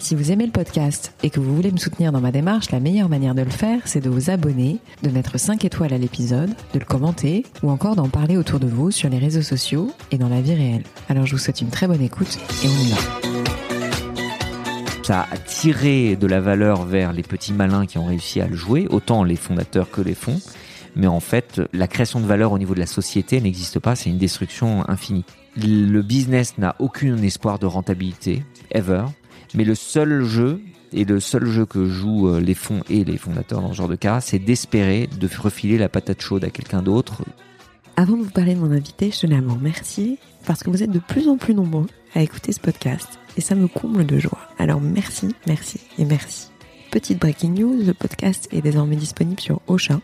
Si vous aimez le podcast et que vous voulez me soutenir dans ma démarche, la meilleure manière de le faire, c'est de vous abonner, de mettre 5 étoiles à l'épisode, de le commenter ou encore d'en parler autour de vous sur les réseaux sociaux et dans la vie réelle. Alors je vous souhaite une très bonne écoute et on y va. Ça a tiré de la valeur vers les petits malins qui ont réussi à le jouer, autant les fondateurs que les fonds. Mais en fait, la création de valeur au niveau de la société n'existe pas, c'est une destruction infinie. Le business n'a aucun espoir de rentabilité, ever. Mais le seul jeu, et le seul jeu que jouent euh, les fonds et les fondateurs dans ce genre de cas, c'est d'espérer de refiler la patate chaude à quelqu'un d'autre. Avant de vous parler de mon invité, je tenais à vous remercier parce que vous êtes de plus en plus nombreux à écouter ce podcast et ça me comble de joie. Alors merci, merci et merci. Petite breaking news, le podcast est désormais disponible sur Ocha,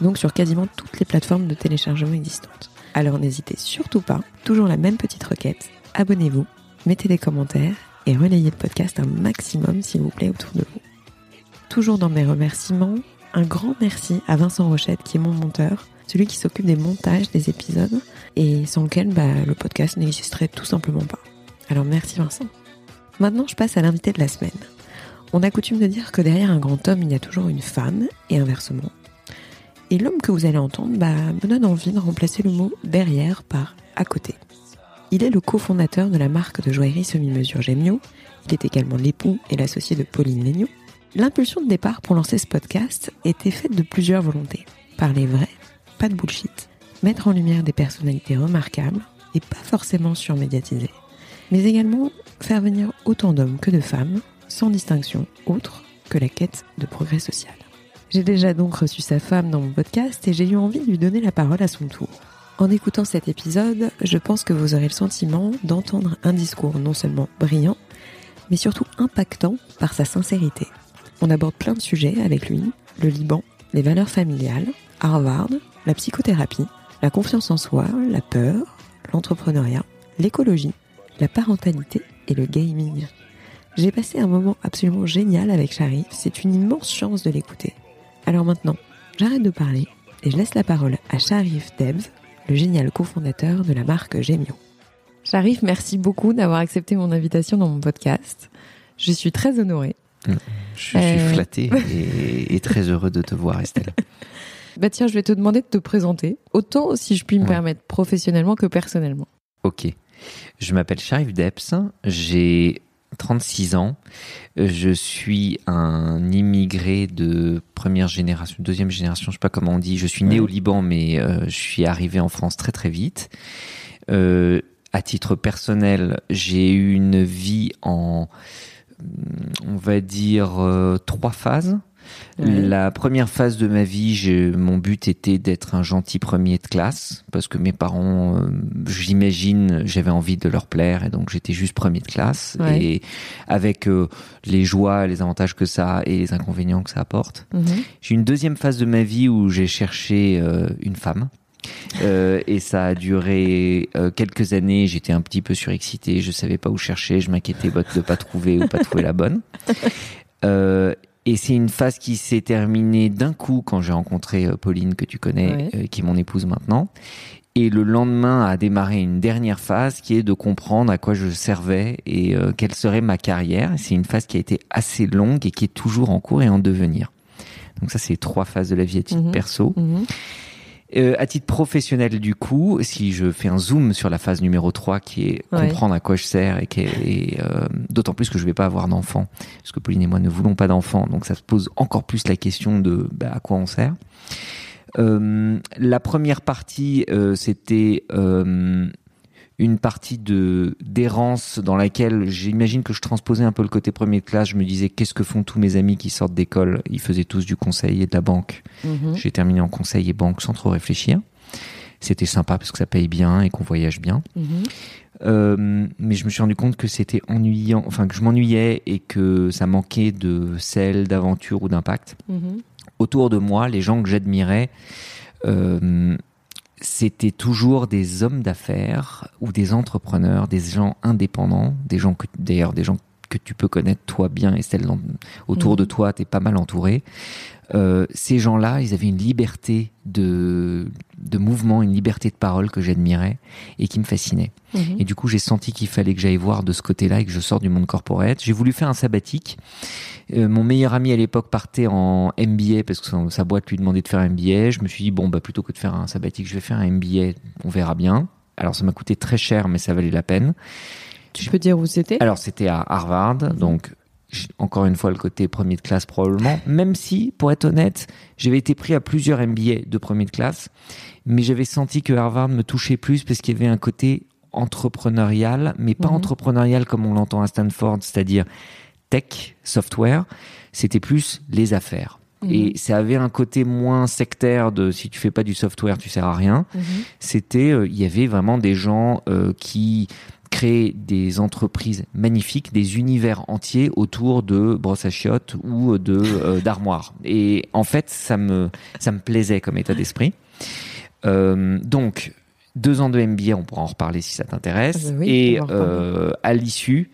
donc sur quasiment toutes les plateformes de téléchargement existantes. Alors n'hésitez surtout pas, toujours la même petite requête, abonnez-vous, mettez des commentaires et relayez le podcast un maximum s'il vous plaît autour de vous. Toujours dans mes remerciements, un grand merci à Vincent Rochette qui est mon monteur, celui qui s'occupe des montages des épisodes et sans lequel bah, le podcast n'existerait tout simplement pas. Alors merci Vincent. Maintenant je passe à l'invité de la semaine. On a coutume de dire que derrière un grand homme il y a toujours une femme et inversement. Et l'homme que vous allez entendre bah, me donne envie de remplacer le mot derrière par à côté. Il est le cofondateur de la marque de joaillerie semi-mesure Gemio. Il est également l'époux et l'associé de Pauline Legnaud. L'impulsion de départ pour lancer ce podcast était faite de plusieurs volontés. Parler vrai, pas de bullshit. Mettre en lumière des personnalités remarquables et pas forcément surmédiatisées. Mais également faire venir autant d'hommes que de femmes, sans distinction autre que la quête de progrès social. J'ai déjà donc reçu sa femme dans mon podcast et j'ai eu envie de lui donner la parole à son tour. En écoutant cet épisode, je pense que vous aurez le sentiment d'entendre un discours non seulement brillant, mais surtout impactant par sa sincérité. On aborde plein de sujets avec lui, le Liban, les valeurs familiales, Harvard, la psychothérapie, la confiance en soi, la peur, l'entrepreneuriat, l'écologie, la parentalité et le gaming. J'ai passé un moment absolument génial avec Sharif, c'est une immense chance de l'écouter. Alors maintenant, j'arrête de parler et je laisse la parole à Sharif Debs, le génial cofondateur de la marque Gemio. Sharif, merci beaucoup d'avoir accepté mon invitation dans mon podcast. Je suis très honorée. Je suis euh... flatté et, et, très heureux de te voir, Estelle. bah tiens, je vais te demander de te présenter, autant si je puis me ouais. permettre professionnellement que personnellement. Ok. Je m'appelle Sharif Deps, j'ai 36 ans. Je suis un immigré de première génération, deuxième génération, je sais pas comment on dit. Je suis né ouais. au Liban, mais euh, je suis arrivé en France très très vite. Euh, à titre personnel, j'ai eu une vie en, on va dire, euh, trois phases. Ouais. La première phase de ma vie, je, mon but était d'être un gentil premier de classe parce que mes parents, euh, j'imagine, j'avais envie de leur plaire et donc j'étais juste premier de classe ouais. et avec euh, les joies, les avantages que ça a et les inconvénients que ça apporte. -hmm. J'ai une deuxième phase de ma vie où j'ai cherché euh, une femme. Euh, et ça a duré euh, quelques années. J'étais un petit peu surexcité, je savais pas où chercher, je m'inquiétais de pas trouver ou pas trouver la bonne. Euh, et c'est une phase qui s'est terminée d'un coup quand j'ai rencontré euh, Pauline que tu connais, euh, qui est mon épouse maintenant. Et le lendemain a démarré une dernière phase qui est de comprendre à quoi je servais et euh, quelle serait ma carrière. C'est une phase qui a été assez longue et qui est toujours en cours et en devenir. Donc ça, c'est trois phases de la vie à titre mmh. perso. Mmh. Euh, à titre professionnel, du coup, si je fais un zoom sur la phase numéro 3, qui est ouais. comprendre à quoi je sers, et, et euh, d'autant plus que je vais pas avoir d'enfants, parce que Pauline et moi ne voulons pas d'enfants, donc ça se pose encore plus la question de bah, à quoi on sert. Euh, la première partie, euh, c'était euh, une partie de d'errance dans laquelle j'imagine que je transposais un peu le côté premier de classe. Je me disais qu'est-ce que font tous mes amis qui sortent d'école? Ils faisaient tous du conseil et de la banque. -hmm. J'ai terminé en conseil et banque sans trop réfléchir. C'était sympa parce que ça paye bien et qu'on voyage bien. -hmm. euh, mais je me suis rendu compte que c'était ennuyant, enfin que je m'ennuyais et que ça manquait de sel, d'aventure ou d'impact. -hmm. Autour de moi, les gens que j'admirais, euh, c'était toujours des hommes d'affaires ou des entrepreneurs, des gens indépendants, des gens d'ailleurs des gens que tu peux connaître toi bien, Estelle, autour de toi, tu es pas mal entouré. Euh, ces gens-là, ils avaient une liberté de, de mouvement, une liberté de parole que j'admirais et qui me fascinait. Mhm. Et du coup, j'ai senti qu'il fallait que j'aille voir de ce côté-là et que je sors du monde corporate. J'ai voulu faire un sabbatique. Euh, mon meilleur ami à l'époque partait en MBA parce que sa, boîte lui demandait de faire un MBA. Je me suis dit, bon, bah, plutôt que de faire un sabbatique, je vais faire un MBA, on verra bien. Alors, ça m'a coûté très cher, mais ça valait la peine. Tu peux dire où c'était? Alors, c'était à Harvard, mhm. donc encore une fois le côté premier de classe probablement, même si, pour être honnête, j'avais été pris à plusieurs MBA de premier de classe, mais j'avais senti que Harvard me touchait plus parce qu'il y avait un côté entrepreneurial, mais pas mhm. entrepreneurial comme on l'entend à Stanford, c'est-à-dire tech, software, c'était plus les affaires. Mhm. Et ça avait un côté moins sectaire de si tu fais pas du software, tu sers à rien. C'était, euh, il y avait vraiment des gens euh, qui créer des entreprises magnifiques, des univers entiers autour de brosses à chiottes ou de euh, d'armoires. Et en fait, ça me ça me plaisait comme état d'esprit. Euh, donc deux ans de MBA, on pourra en reparler si ça t'intéresse. Ah bah et euh, à l'issue,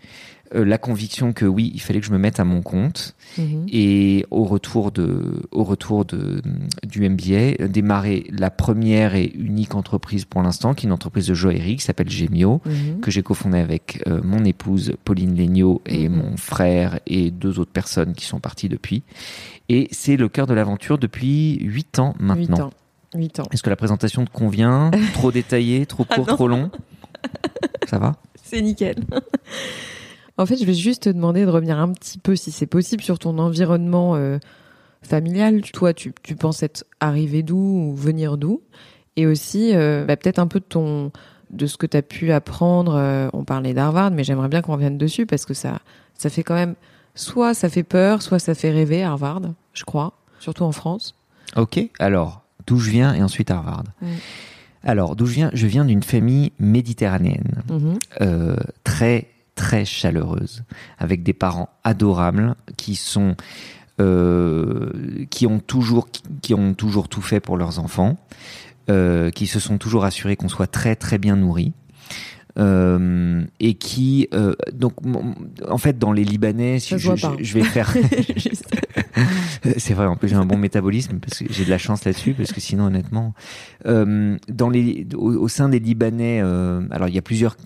euh, la conviction que oui, il fallait que je me mette à mon compte mhm. et au retour de, au retour de, du MBA, démarrer la première et unique entreprise pour l'instant, qui est une entreprise de joaillerie qui s'appelle Gemio, mhm. que j'ai cofondée avec euh, mon épouse Pauline Legnaud et mhm. mon frère et deux autres personnes qui sont parties depuis. Et c'est le cœur de l'aventure depuis huit ans maintenant. 8 ans. Est-ce que la présentation te convient Trop détaillée, trop ah court, trop long? Ça va? C'est nickel. En fait, je vais juste te demander de revenir un petit peu, si c'est possible, sur ton environnement euh, familial. Toi, tu, tu penses être arrivé d'où ou venir d'où? Et aussi, euh, bah, peut-être un peu de ton de ce que tu as pu apprendre. Euh, on parlait d'Harvard, mais j'aimerais bien qu'on revienne dessus parce que ça, ça fait quand même, soit ça fait peur, soit ça fait rêver Harvard, je crois, surtout en France. Ok, alors, d'où je viens et ensuite Harvard. Alors, d'où je viens? Je viens d'une famille méditerranéenne, mm-hmm. très très chaleureuse, avec des parents adorables qui sont euh, qui ont toujours qui ont toujours tout fait pour leurs enfants, euh, qui se sont toujours assurés qu'on soit très très bien nourris. Euh, et qui euh, donc en fait dans les Libanais je, je, vais faire c'est vrai en plus j'ai un bon métabolisme parce que j'ai de la chance là-dessus parce que sinon honnêtement euh, dans les au, au, sein des Libanais euh, alors il y a plusieurs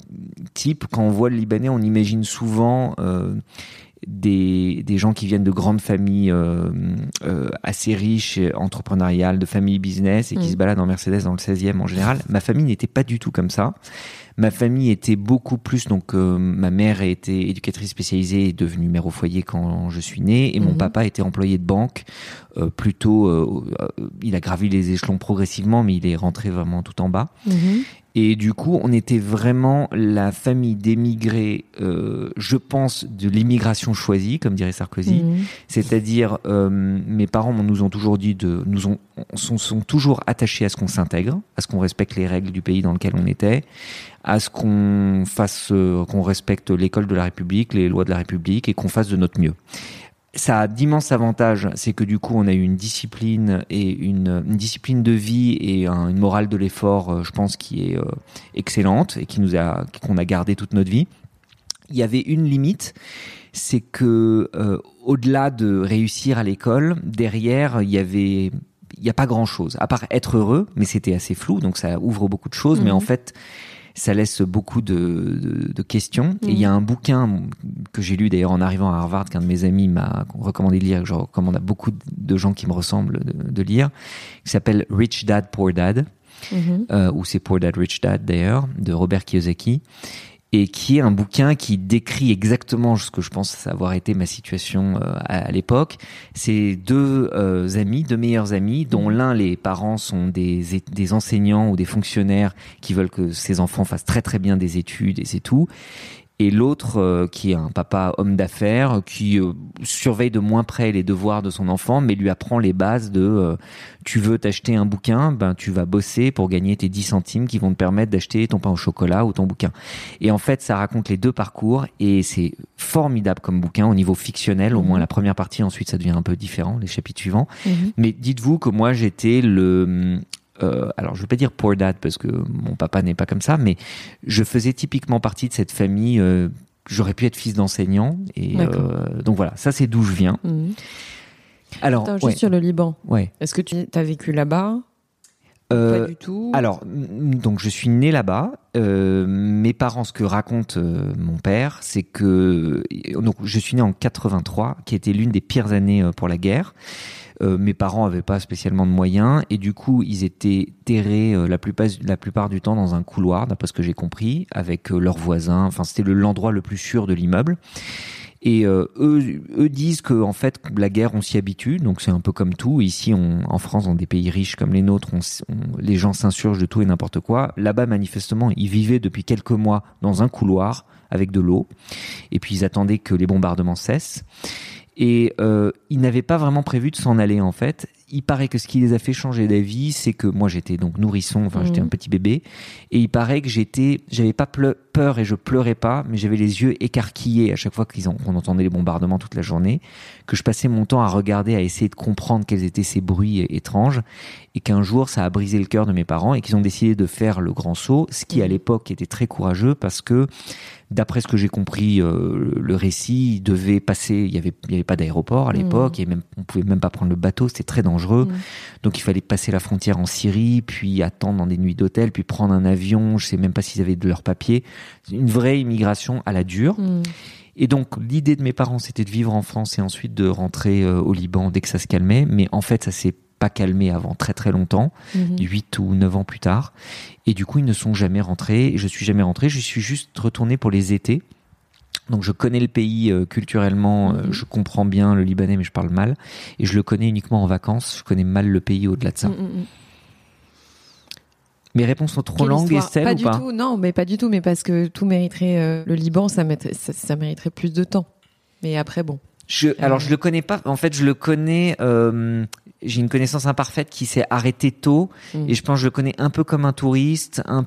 types quand on voit le Libanais on imagine souvent euh, des, des gens qui viennent de grandes familles euh, euh, assez riches, entrepreneuriales, de familles business et qui mm. se baladent en Mercedes dans le 16e en général. Ma famille n'était pas du tout comme ça. Ma famille était beaucoup plus donc euh, ma mère a été éducatrice spécialisée et devenue mère au foyer quand je suis né et mon mm-hmm. papa était employé de banque euh, plutôt euh, il a gravi les échelons progressivement mais il est rentré vraiment tout en bas. Mm-hmm. Et du coup, on était vraiment la famille d'émigrés, euh, je pense, de l'immigration choisie, comme dirait Sarkozy. Mhm. C'est-à-dire, euh, mes parents nous ont toujours dit de, nous ont, sont, sont toujours attachés à ce qu'on s'intègre, à ce qu'on respecte les règles du pays dans lequel on était, à ce qu'on fasse, euh, qu'on respecte l'école de la République, les lois de la République, et qu'on fasse de notre mieux ça a d'immenses avantages, c'est que du coup on a eu une discipline et une, discipline de vie et une morale de l'effort, euh, je pense, qui est euh, excellente et qui nous a qu'on a gardé toute notre vie. Il y avait une limite, c'est que euh, au-delà de réussir à l'école, derrière il y avait il n'y a pas grand chose à part être heureux, mais c'était assez flou, donc ça ouvre beaucoup de choses. Mais en mhm. fait, ça laisse beaucoup de, de, questions. Et il y a mhm. un bouquin que j'ai lu d'ailleurs en arrivant à Harvard, qu'un de mes amis m'a recommandé de lire, que je recommande à beaucoup de gens qui me ressemblent de, lire, qui s'appelle Rich Dad, Poor Dad. Mhm. Euh, ou c'est Poor Dad, Rich Dad d'ailleurs, de Robert Kiyosaki et qui est un bouquin qui décrit exactement ce que je pense avoir été ma situation euh, à, l'époque. C'est deux euh, amis, deux meilleurs amis, dont mmh. l'un les parents sont des, des enseignants ou des fonctionnaires qui veulent que ses enfants fassent très très bien des études et c'est tout et l'autre euh, qui est un papa homme d'affaires qui euh, surveille de moins près les devoirs de son enfant mais lui apprend les bases de euh, tu veux t'acheter un bouquin ben tu vas bosser pour gagner tes 10 centimes qui vont te permettre d'acheter ton pain au chocolat ou ton bouquin et en fait ça raconte les deux parcours et c'est formidable comme bouquin au niveau fictionnel au moins mhm. la première partie ensuite ça devient un peu différent les chapitres suivants mhm. mais dites-vous que moi j'étais le euh, alors je veux pas dire poor dad parce que mon papa n'est pas comme ça, mais je faisais typiquement partie de cette famille. Euh, J'aurais pu être fils d'enseignant et euh, donc voilà, ça c'est d'où je viens. Mhm. Alors, Attends, juste ouais, sur le Liban. ouais. Est-ce que tu as vécu là-bas Pas du tout. Alors, donc je suis né là-bas. Euh, mes parents, ce que raconte euh, mon père, c'est que donc je suis né en 83, qui était l'une des pires années euh, pour la guerre. Euh, mes parents avaient pas spécialement de moyens et du coup ils étaient terrés euh, la plupart la plupart du temps dans un couloir, d'après ce que j'ai compris, avec euh, leurs voisins. Enfin, c'était le- l'endroit le plus sûr de l'immeuble. Et euh, eux, eux disent que en fait la guerre on s'y habitue, donc c'est un peu comme tout. Ici, on, en France, dans des pays riches comme les nôtres, on on- les gens s'insurgent de tout et n'importe quoi. Là-bas, manifestement, ils vivaient depuis quelques mois dans un couloir avec de l'eau, et puis ils attendaient que les bombardements cessent. Et euh, ils n'avaient pas vraiment prévu de s'en aller en fait. Il paraît que ce qui les a fait changer d'avis, c'est que moi j'étais donc nourrisson, enfin j'étais Mhm. un petit bébé, et il paraît que j'étais, j'avais pas pleu- peur et je pleurais pas, mais j'avais les yeux écarquillés à chaque fois qu'on entendait les bombardements toute la journée, que je passais mon temps à regarder, à essayer de comprendre quels étaient ces bruits étranges, et qu'un jour ça a brisé le cœur de mes parents et qu'ils ont décidé de faire le grand saut, ce qui à l'époque était très courageux parce que D'après ce que j'ai compris, euh, le récit il devait passer. Il y avait, il y avait pas d'aéroport à l'époque, et même, on pouvait même pas prendre le bateau, c'était très dangereux. Mhm. Donc il fallait passer la frontière en Syrie, puis attendre dans des nuits d'hôtel, puis prendre un avion. Je sais même pas s'ils avaient de leurs papiers. Une vraie immigration à la dure. Mhm. Et donc l'idée de mes parents, c'était de vivre en France et ensuite de rentrer euh, au Liban dès que ça se calmait. Mais en fait, ça s'est pas calmé avant très très longtemps. Mhm. 8 ou 9 ans plus tard. Et du coup, ils ne sont jamais rentrés. Et je suis jamais rentré. Je suis juste retourné pour les étés. Donc je connais le pays euh, culturellement, euh, Mhm. je comprends bien le libanais, mais je parle mal. Et je le connais uniquement en vacances. Je connais mal le pays au-delà de ça. Mes réponses sont trop Quelle longues, histoire Estelle, Pas ou du pas tout, non, mais pas du tout, mais parce que tout mériterait. euh, le Liban, ça, mettrait- ça, ça mériterait plus de temps. Mais après, bon. je, Alors je le connais pas. En fait, je le connais. euh, J'ai une connaissance imparfaite qui s'est arrêtée tôt. Mhm. Et je pense que je le connais un peu comme un touriste, un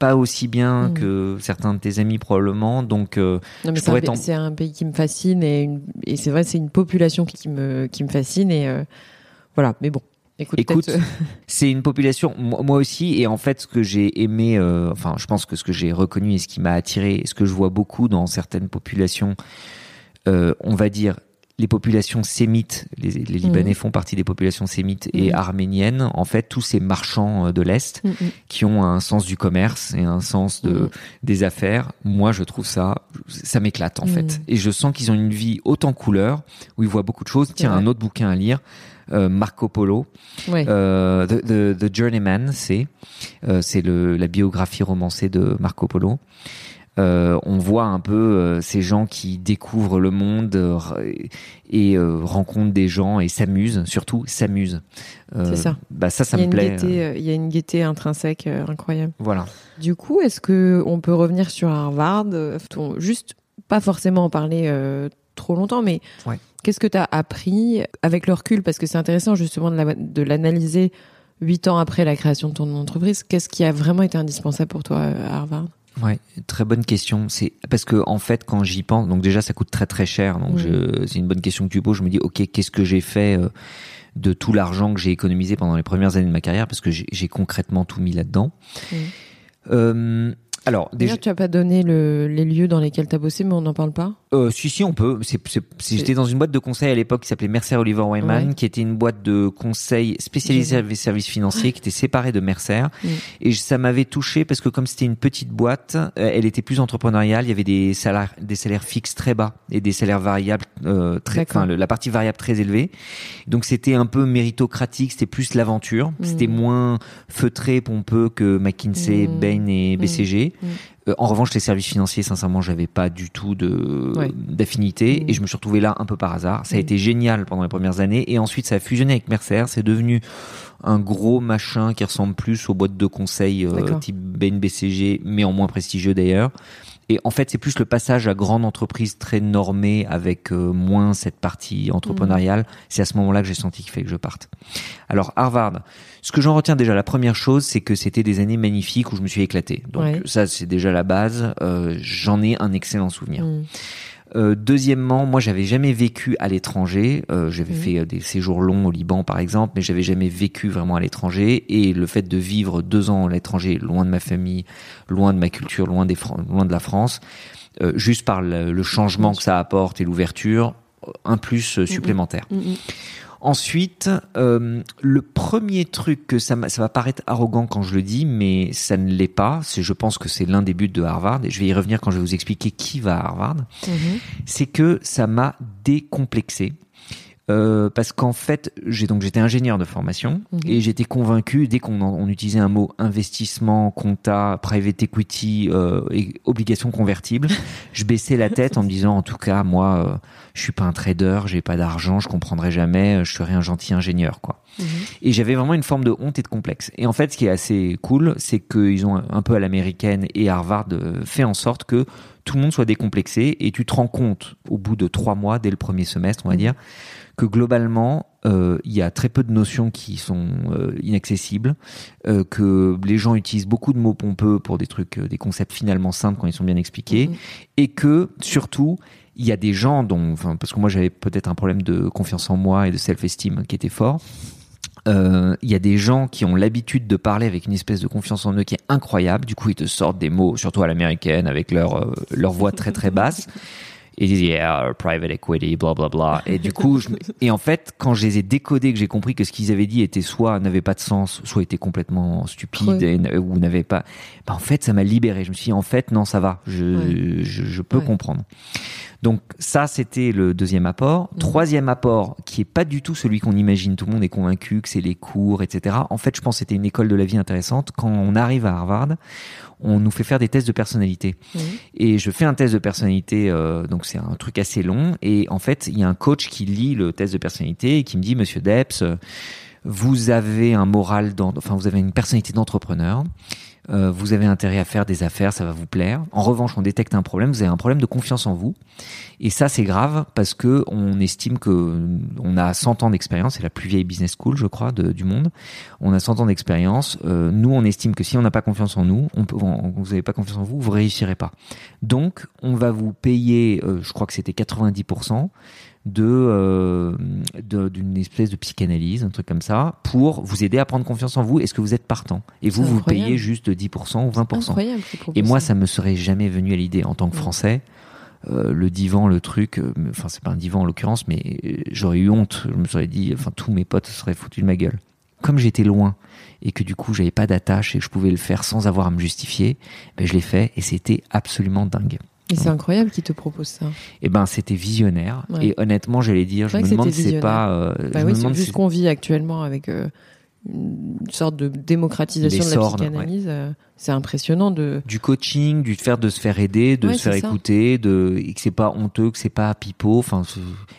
pas aussi bien Mhm. que certains de tes amis probablement. Donc euh, Non, mais Je c'est un, pays- un qui me fascine et, et c'est vrai, c'est une population qui me, qui me fascine et euh, voilà. Mais bon, écoute, euh, C'est une population, moi aussi, et en fait, ce que j'ai aimé, euh, enfin, je pense que ce que j'ai reconnu et ce qui m'a attiré, et ce que je vois beaucoup dans certaines populations, euh, on va dire, les populations sémites, les, les Libanais Mhm. font partie des populations sémites et Mhm. arméniennes, en fait, tous ces marchands de l'Est mm. qui ont un sens du commerce et un sens de, Mhm. des affaires, moi, je trouve ça, ça m'éclate, en Mhm. fait. Et je sens qu'ils ont une vie haute en couleurs, où ils voient beaucoup de choses. Tiens, un autre bouquin à lire, Marco Polo. Euh, the, the, The Journeyman, c'est euh, c'est le la biographie romancée de Marco Polo. Euh, on voit un peu euh, ces gens qui découvrent le monde euh, et euh, rencontrent des gens et s'amusent, surtout s'amusent. Euh, C'est ça. Bah ça, ça me plaît. euh, euh, il y a une gaieté intrinsèque euh, incroyable. Voilà. Du coup, est-ce que on peut revenir sur Harvard? Euh, Juste, pas forcément en parler euh, trop longtemps, mais Ouais. qu'est-ce que tu as appris avec le recul? Parce que c'est intéressant justement de la- de l'analyser huit ans après la création de ton entreprise. Qu'est-ce qui a vraiment été indispensable pour toi euh, à Harvard? Ouais, très bonne question. C'est parce que en fait, quand j'y pense, donc déjà ça coûte très très cher. Donc c'est une bonne question que tu poses. Je me dis, ok, qu'est-ce que j'ai fait euh, de tout l'argent que j'ai économisé pendant les premières années de ma carrière? Parce que j'ai concrètement tout mis là-dedans. Euh, alors déjà, tu as pas donné le- les lieux dans lesquels tu as bossé, mais on n'en parle pas? Euh, si si, on peut. J'étais dans une boîte de conseil à l'époque qui s'appelait Mercer Oliver Wyman, Ouais. qui était une boîte de conseil spécialisée avec services financiers, qui était séparée de Mercer. Mm. Et ça m'avait touché parce que comme c'était une petite boîte, euh, elle était plus entrepreneuriale. Il y avait des salaires, des salaires fixes très bas et des salaires variables euh, très, enfin la partie variable très élevée. Donc c'était un peu méritocratique. C'était plus l'aventure. Mm. C'était moins feutré, pompeux que McKinsey, Mm. Bain et. BCG. Euh, en revanche, les services financiers, sincèrement, j'avais pas du tout de Ouais. d'affinité et je me suis retrouvé là un peu par hasard. Ça a Mm. été génial pendant les premières années et ensuite ça a fusionné avec Mercer. C'est devenu un gros machin qui ressemble plus aux boîtes de conseil euh, type Bain BCG, mais en moins prestigieux d'ailleurs. Et en fait, c'est plus le passage à grande entreprise très normée avec euh, moins cette partie entrepreneuriale. C'est à ce moment-là que j'ai senti qu'il fallait que je parte. Alors Harvard, ce que j'en retiens déjà, la première chose, c'est que c'était des années magnifiques où je me suis éclaté. Donc Ouais. ça, c'est déjà la base. Euh, j'en ai un excellent souvenir. Mm. Euh, deuxièmement, moi, j'avais jamais vécu à l'étranger. Euh, j'avais Mhm. fait euh, des séjours longs au Liban, par exemple, mais j'avais jamais vécu vraiment à l'étranger. Et le fait de vivre deux ans à l'étranger, loin de ma famille, loin de ma culture, loin des Fran- loin de la France, euh, juste par le, le changement que ça apporte et l'ouverture, un plus supplémentaire. Mm, mm. Ensuite, euh, le premier truc que ça, ça va paraître arrogant quand je le dis, mais ça ne l'est pas. C'est, je pense que c'est l'un des buts de Harvard, et je vais y revenir quand je vais vous expliquer qui va à Harvard. Mhm. C'est que ça m'a décomplexé. Euh, parce qu'en fait, j'ai donc j'étais ingénieur de formation Mhm. et j'étais convaincu dès qu'on on utilisait un mot investissement, compta, private equity, euh, et obligations convertibles, je baissais la tête en me disant en tout cas moi euh, je suis pas un trader, j'ai pas d'argent, je comprendrai jamais, euh, je serai un gentil ingénieur quoi. Mhm. Et j'avais vraiment une forme de honte et de complexe. Et en fait, ce qui est assez cool, c'est qu'ils ont un peu à l'américaine et Harvard euh, fait en sorte que tout le monde soit décomplexé et tu te rends compte au bout de trois mois, dès le premier semestre, on va Mhm. dire, que globalement, euh, il y a très peu de notions qui sont euh, inaccessibles, euh, que les gens utilisent beaucoup de mots pompeux pour des trucs, des concepts finalement simples quand ils sont bien expliqués, Mhm. et que surtout il y a des gens dont, enfin, parce que moi j'avais peut-être un problème de confiance en moi et de self-esteem qui était fort. Il y a des gens qui ont l'habitude de parler avec une espèce de confiance en eux qui est incroyable. Du coup, ils te sortent des mots, surtout à l'américaine, avec leur leur voix très très basse. Et ils disent yeah, private equity, bla bla bla. Et du coup, je et en fait, quand je les ai décodés, que j'ai compris que ce qu'ils avaient dit était soit n'avait pas de sens, soit était complètement stupide et ou n'avait pas. Bah, en fait, ça m'a libéré. Je me suis dit en fait non, ça va. Je Ouais. je, je peux Ouais. comprendre. Donc ça, c'était le deuxième apport. Troisième apport, qui est pas du tout celui qu'on imagine. Tout le monde est convaincu que c'est les cours, etc. En fait, je pense que c'était une école de la vie intéressante. Quand on arrive à Harvard, on nous fait faire des tests de personnalité. Et je fais un test de personnalité, euh, donc c'est un truc assez long. Et en fait, il y a un coach qui lit le test de personnalité et qui me dit, Monsieur Depps, euh, vous avez un moral, enfin vous avez une personnalité d'entrepreneur. Euh, vous avez intérêt à faire des affaires, ça va vous plaire. En revanche, on détecte un problème. Vous avez un problème de confiance en vous, et ça c'est grave parce que on estime que on a 100 ans d'expérience. C'est la plus vieille business school, je crois, du monde. On a 100 ans d'expérience. Euh, nous, on estime que si on n'a pas confiance en nous, on peut, on- vous n'avez pas confiance en vous, vous réussirez pas. Donc, on va vous payer, euh, je crois que c'était 90% de euh, de- d'une espèce de psychanalyse, un truc comme ça, pour vous aider à prendre confiance en vous. Est-ce que vous êtes partant? Et vous, vous payez juste 10% ou 20%. Incroyable. qu'ils proposent Et moi, ça me serait jamais venu à l'idée en tant que. Français. euh, le divan, le truc, euh, enfin c'est pas un divan en l'occurrence, mais j'aurais eu honte. Je me serais dit, enfin tous mes potes se seraient foutus de ma gueule. Comme j'étais loin et que du coup j'avais pas d'attache et que je pouvais le faire sans avoir à me justifier, ben, je l'ai fait et c'était absolument dingue. Et c'est incroyable qu'ils te proposent ça. Et ben c'était visionnaire Ouais. et honnêtement j'allais dire, je me demande si c'est pas, euh, Bah je oui, me c'est demande si ce qu'on vit actuellement avec euh, une sorte de démocratisation de la psychanalyse. euh, c'est impressionnant de. du coaching, du faire de se faire aider, de Ouais, se faire écouter, de et que c'est pas honteux, que c'est pas pipeau. Enfin,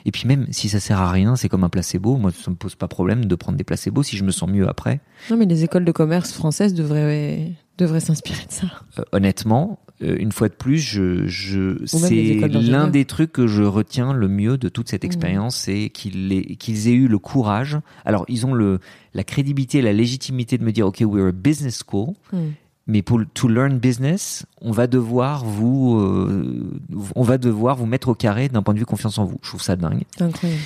et puis même si ça sert à rien, c'est comme un placebo. Moi, ça me pose pas problème de prendre des placebos si je me sens mieux après. Non, mais les écoles de commerce françaises devraient devraient s'inspirer de ça. Euh, honnêtement, euh, une fois de plus, je, c'est l'un des trucs que je retiens le mieux de toute cette Mhm. expérience, c'est qu'ils aient, eu le courage. Alors, ils ont le la crédibilité, la légitimité de me dire, ok, we're a business school. Hmm. Mais pour to learn business, on va devoir vous, euh, on va devoir vous mettre au carré d'un point de vue confiance en vous. Je trouve ça dingue. Incroyable.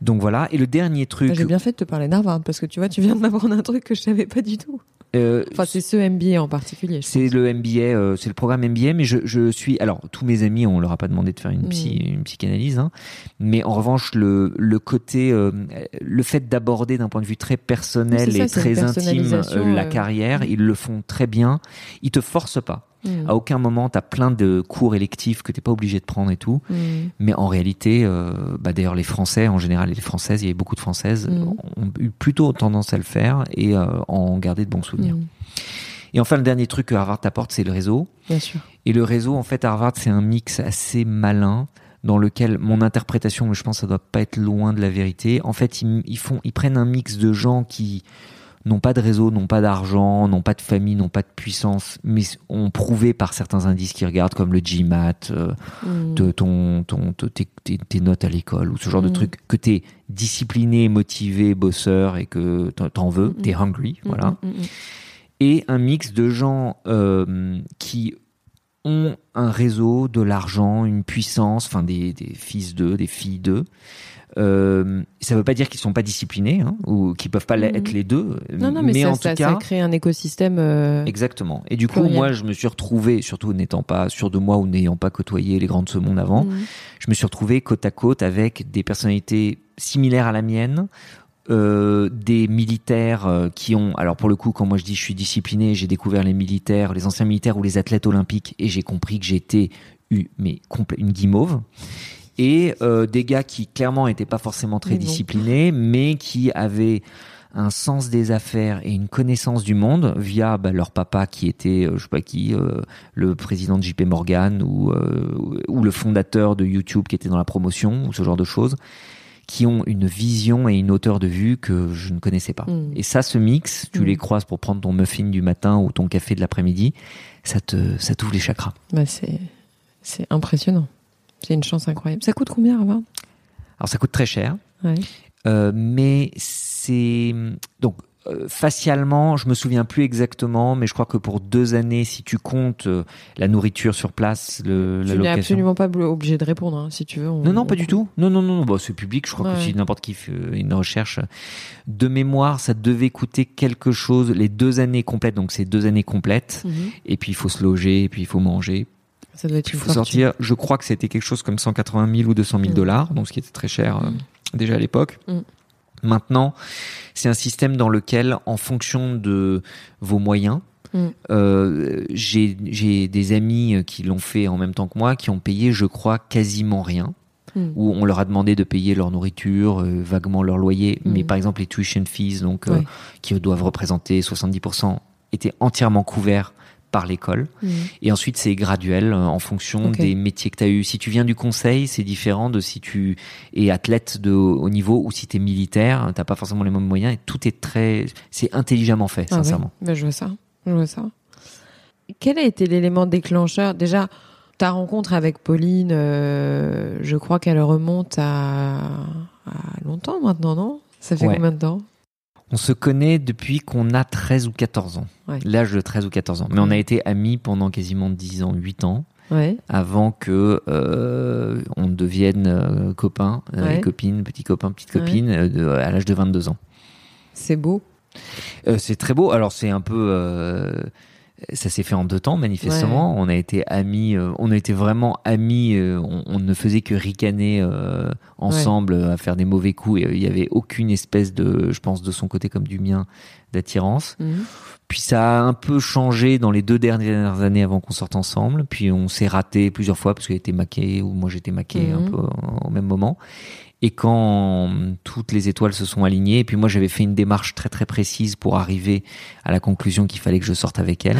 Donc voilà. Et le dernier truc, Bah, J'ai bien fait de te parler d'Harvard parce que tu vois, tu viens de m'apprendre un truc que je savais pas du tout. Euh, Enfin, c'est ce MBA en particulier. c'est le MBA, euh, c'est le programme MBA, mais je, je suis. Alors, tous mes amis, on leur a pas demandé de faire une, psy, une psychanalyse, hein, mais en revanche, le, le côté, euh, le fait d'aborder d'un point de vue très personnel et très intime euh, la euh, carrière, mm. ils le font très bien. Ils te forcent pas. Hmm. À aucun moment, tu as plein de cours électifs que t'es pas obligé de prendre et tout. Hmm. Mais en réalité, euh, bah d'ailleurs, les Français, en général, et les Françaises, il y avait beaucoup de Françaises, Mhm. ont eu plutôt tendance à le faire et euh, en garder de bons souvenirs. Et enfin, le dernier truc que Harvard t'apporte, c'est le réseau. Bien sûr. Et le réseau, en fait, Harvard, c'est un mix assez malin dans lequel mon interprétation, mais je pense que ça doit pas être loin de la vérité. En fait, ils, ils font, ils prennent un mix de gens qui n'ont pas de réseau, n'ont pas d'argent, n'ont pas de famille, n'ont pas de puissance, mais ont prouvé par certains indices qu'ils regardent, comme le GMAT, euh, de ton, ton, te- tes, tes- tes notes à l'école ou ce genre de Mm. truc, que t'es discipliné, motivé, bosseur et que t'en- veux, Mm, mm. t'es hungry, voilà. Et un mix de gens euh, qui ont un réseau, de l'argent, une puissance, enfin des, des fils d'eux, des filles d'eux. Euh, ça veut pas dire qu'ils sont pas disciplinés hein, ou qu'ils peuvent pas Mhm. être les deux. Non, non, mais, ça, en ça, tout cas, ça crée un écosystème. euh, exactement. Et du coup, pluriel. moi, je me suis retrouvé, surtout n'étant pas sûr de moi ou n'ayant pas côtoyé les grands de ce monde avant, mhm. je me suis retrouvé côte à côte avec des personnalités similaires à la mienne. euh, des militaires euh, qui ont alors pour le coup quand moi je dis je suis discipliné j'ai découvert les militaires les anciens militaires ou les athlètes olympiques et j'ai compris que j'étais eu mais une guimauve et euh, des gars qui clairement étaient pas forcément très Mais non. disciplinés mais qui avaient un sens des affaires et une connaissance du monde via bah, leur papa qui était euh, je sais pas qui euh, le président de JP Morgan ou euh, ou le fondateur de YouTube qui était dans la promotion ou ce genre de choses qui ont une vision et une hauteur de vue que je ne connaissais pas. Mm. Et ça, ce mix, tu Mm. les croises pour prendre ton muffin du matin ou ton café de l'après-midi, ça te, ça t'ouvre les chakras. Bah, c'est, c'est impressionnant. C'est une chance incroyable. Ça coûte combien, Harvard Alors ça coûte très cher, ouais. euh, mais c'est donc euh, facialement, je me souviens plus exactement, mais je crois que pour deux années, si tu comptes euh, la nourriture sur place, le, la Tu n'es location. absolument pas obligé de répondre, hein, si tu veux. on- Non, non, pas du tout. Non, non, non, bah, c'est public. Je crois que si n'importe qui fait une recherche de mémoire, ça devait coûter quelque chose les deux années complètes. Donc, c'est deux années complètes. Mhm. Et puis, il faut se loger, et puis il faut manger, Ça doit être une il faut fortune. sortir. Je crois que c'était quelque chose comme 180 000 ou 200 000 Mm. dollars, donc ce qui était très cher euh, déjà à l'époque. Mm. Maintenant, c'est un système dans lequel, en fonction de vos moyens, Mm. euh, j'ai des amis qui l'ont fait en même temps que moi, qui ont payé, je crois, quasiment rien Mm. où on leur a demandé de payer leur nourriture, euh, vaguement leur loyer, mais par exemple les tuition fees, donc euh, qui doivent représenter 70%, étaient entièrement couverts par l'école. Mhm. Et ensuite, c'est graduel euh, en fonction des métiers que tu as eu. Si tu viens du conseil, c'est différent de si tu es athlète de haut niveau ou si tu es militaire, t'as pas forcément les mêmes moyens et tout est très, c'est intelligemment fait, Ah sincèrement. Bah, je vois ça. Je vois ça. Quel a été l'élément déclencheur? Déjà, ta rencontre avec Pauline, euh, je crois qu'elle remonte à, à longtemps maintenant, non? Ça fait Ouais. combien de temps? On se connaît depuis qu'on a 13 ou 14 ans. Ouais. L'âge de 13 ou 14 ans. Mais on a été amis pendant quasiment 10 ans, 8 ans. Ouais. avant que euh, on devienne euh, copains, euh, Ouais. et copines, petits copains, petites copines, euh, de- à l'âge de 22 ans. C'est beau. Euh, c'est très beau. Alors c'est un peu, euh, ça s'est fait en deux temps manifestement. On a été amis, euh, on a été vraiment amis. euh, on, on ne faisait que ricaner euh, ensemble, à faire des mauvais coups. Il y avait aucune espèce de, je pense, de son côté comme du mien, d'attirance. Mhm. Puis ça a un peu changé dans les deux dernières années avant qu'on sorte ensemble. Puis on s'est raté plusieurs fois parce qu'elle était maquée ou moi j'étais maqué Mhm. un peu au même moment. Et quand toutes les étoiles se sont alignées, et puis moi j'avais fait une démarche très très précise pour arriver à la conclusion qu'il fallait que je sorte avec elle.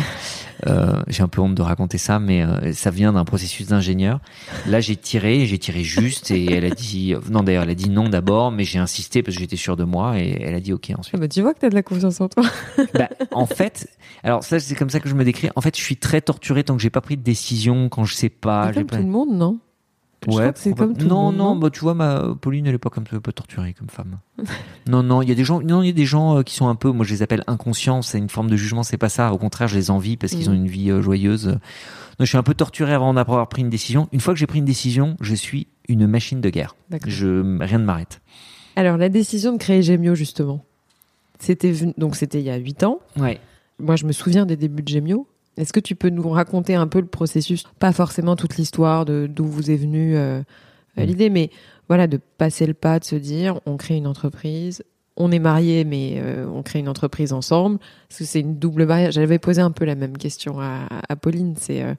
Euh, j'ai un peu honte de raconter ça, mais euh, ça vient d'un processus d'ingénieur. Là j'ai tiré, j'ai tiré juste, et elle a dit non d'ailleurs elle a dit non d'abord, mais j'ai insisté parce que j'étais sûr de moi, et elle a dit ok ensuite. Ah bah, tu vois que t'as de la confiance en toi. Bah, en fait, alors ça c'est comme ça que je me décris. En fait, je suis très torturé tant que j'ai pas pris de décision, quand je sais pas. Comme pas- tout le monde, non? Que c'est comme tout le non, monde, non, non bah tu vois, ma Pauline, elle est pas comme ça, pas torturée comme femme. non, non, il y a des gens, non, il y a des gens euh, qui sont un peu, moi je les appelle inconscients. C'est une forme de jugement, c'est pas ça. Au contraire, je les envie parce qu'ils Mm. ont une vie euh, joyeuse. Donc, je suis un peu torturé avant d'avoir pris une décision. Une fois que j'ai pris une décision, je suis une machine de guerre. Je, rien ne m'arrête. Alors, la décision de créer Gemio, justement, c'était donc c'était il y a 8 ans. Ouais. Moi, je me souviens des débuts de Gemio. Est-ce que tu peux nous raconter un peu le processus Pas forcément toute l'histoire de d'où vous est venue euh, Mm. l'idée, mais voilà, de passer le pas, de se dire, on crée une entreprise. On est mariés, mais euh, on crée une entreprise ensemble. Parce que c'est une double barrière. J'avais posé un peu la même question à, à Pauline. C'est euh,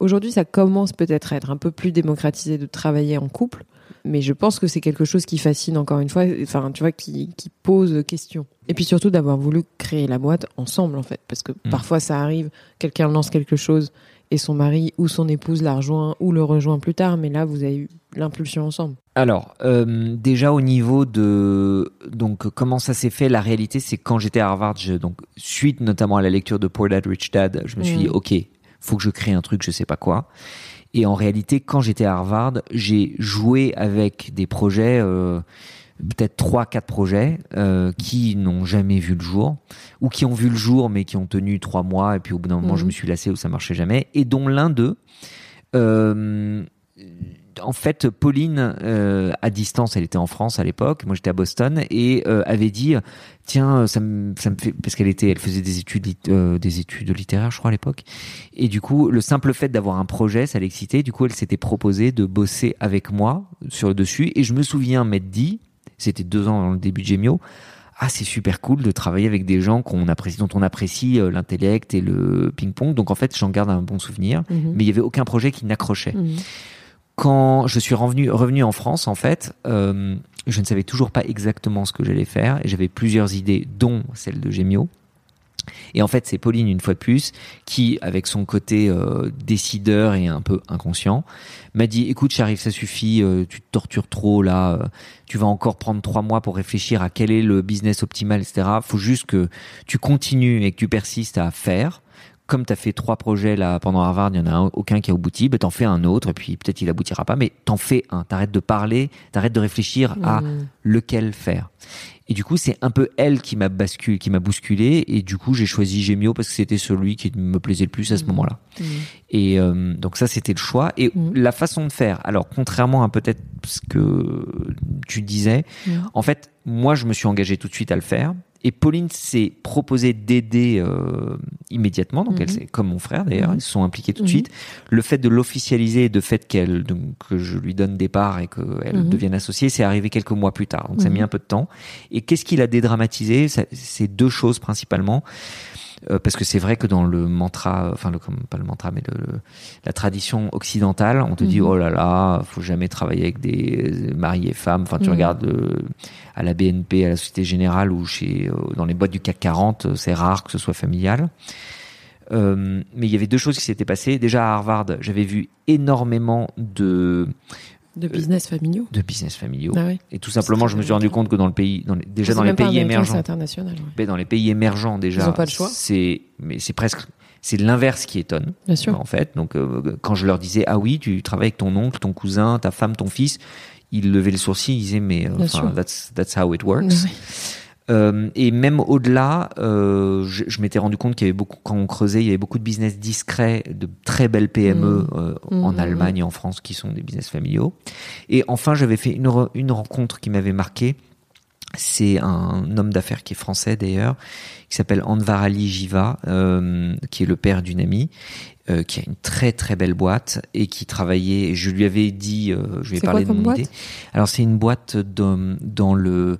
aujourd'hui, ça commence peut-être à être un peu plus démocratisé de travailler en couple, mais je pense que c'est quelque chose qui fascine encore une fois. Enfin, tu vois, qui, qui pose question. Et puis surtout d'avoir voulu créer la boîte ensemble, en fait, parce que Mm. parfois ça arrive, quelqu'un lance quelque chose et son mari ou son épouse la rejoint ou le rejoint plus tard, mais là, vous avez eu l'impulsion ensemble. Alors, euh, déjà au niveau de donc comment ça s'est fait, la réalité c'est quand j'étais à Harvard, je, donc suite notamment à la lecture de Poor Dad Rich Dad, je me suis Mm. dit ok, faut que je crée un truc, je sais pas quoi. Et en réalité, quand j'étais à Harvard, j'ai joué avec des projets. euh, peut-être trois, quatre projets euh, qui n'ont jamais vu le jour ou qui ont vu le jour mais qui ont tenu trois mois et puis au bout d'un moment je Mhm. me suis lassé ou ça marchait jamais et dont l'un d'eux euh, en fait, Pauline, euh, à distance, elle était en France à l'époque, moi j'étais à Boston, et euh, avait dit, tiens, ça me, ça me fait, parce qu'elle était, elle faisait des études, euh, des études littéraires, je crois à l'époque, et du coup, le simple fait d'avoir un projet, ça l'excitait. Du coup, elle s'était proposée de bosser avec moi sur le dessus, et je me souviens m'être dit, c'était deux ans dans le début de Gemio, ah c'est super cool de travailler avec des gens qu'on apprécie, dont on apprécie euh, l'intellect et le ping-pong. Donc en fait, j'en garde un bon souvenir. Mhm. Mais il y avait aucun projet qui n'accrochait Mhm. Quand je suis revenu, en France, en fait, euh, je ne savais toujours pas exactement ce que j'allais faire et j'avais plusieurs idées, dont celle de Gemio. Et en fait, c'est Pauline, une fois de plus, qui, avec son côté euh, décideur et un peu inconscient, m'a dit "Écoute, Sharif, ça suffit, euh, tu te tortures trop là. tu vas encore prendre trois mois pour réfléchir à quel est le business optimal, etc. Faut juste que tu continues et que tu persistes à faire." Comme tu as fait trois projets là pendant Harvard, il y en a un- aucun qui a abouti, ben t'en fais un autre et puis peut-être il aboutira pas, mais t'en fais un. T'arrêtes de parler, t'arrêtes de réfléchir à Mhm. lequel faire. Et du coup, c'est un peu elle qui m'a basculé, qui m'a bousculé. Et du coup, j'ai choisi Gemio parce que c'était celui qui me plaisait le plus à ce Mhm. moment-là. Mhm. Et euh, donc ça, c'était le choix. Et la façon de faire. Alors, contrairement à peut-être ce que tu disais, en fait, moi, je me suis engagé tout de suite à le faire. Et Pauline s'est proposée d'aider euh, immédiatement. Donc, Mhm. elle, comme mon frère d'ailleurs, Mhm. ils se sont impliqués tout de Mhm. suite. Le fait de l'officialiser, de fait qu'elle, donc, que je lui donne des parts et qu'elle devienne associée, c'est arrivé quelques mois plus tard. Donc, ça a mis un peu de temps. Et qu'est-ce qu'il a dédramatisé? C'est deux choses principalement. Euh, parce que c'est vrai que dans le mantra, enfin le, pas le mantra, mais le, la tradition occidentale, on te dit Mhm. oh là là, faut jamais travailler avec des euh, maris et femmes. Enfin, tu Mhm. regardes euh, à la BNP, à la Société Générale ou chez euh, dans les boîtes du CAC 40, euh, c'est rare que ce soit familial. Euh, mais il y avait deux choses qui s'étaient passées. Déjà à Harvard, j'avais vu énormément de De business familiaux. de business familiaux. Ah ouais. Et tout simplement, je me suis rendu compte que dans le pays, dans les- déjà dans les pays émergents, international. ouais. mais dans les pays émergents déjà, Ils ont pas le choix. C'est mais c'est presque c'est l'inverse qui étonne Bien sûr. en fait. Donc euh, quand je leur disais ah oui, tu travailles avec ton oncle, ton cousin, ta femme, ton fils, ils levaient le sourcil, ils disaient mais euh, that's that's how it works. Ouais. Euh, et même au-delà, euh, je, je m'étais rendu compte qu'il y avait beaucoup, quand on creusait, il y avait beaucoup de business discrets, de très belles PME euh, Mm, en mm, Allemagne et en France qui sont des business familiaux. Et enfin, j'avais fait une, re- une rencontre qui m'avait marqué. C'est un homme d'affaires qui est français d'ailleurs, qui s'appelle Anvar Ali Jiva, euh, qui est le père d'une amie, euh, qui a une très très belle boîte et qui travaillait. Je lui avais dit, euh, je lui ai parlé quoi de mon boîte? idée. Alors c'est une boîte dans, dans le,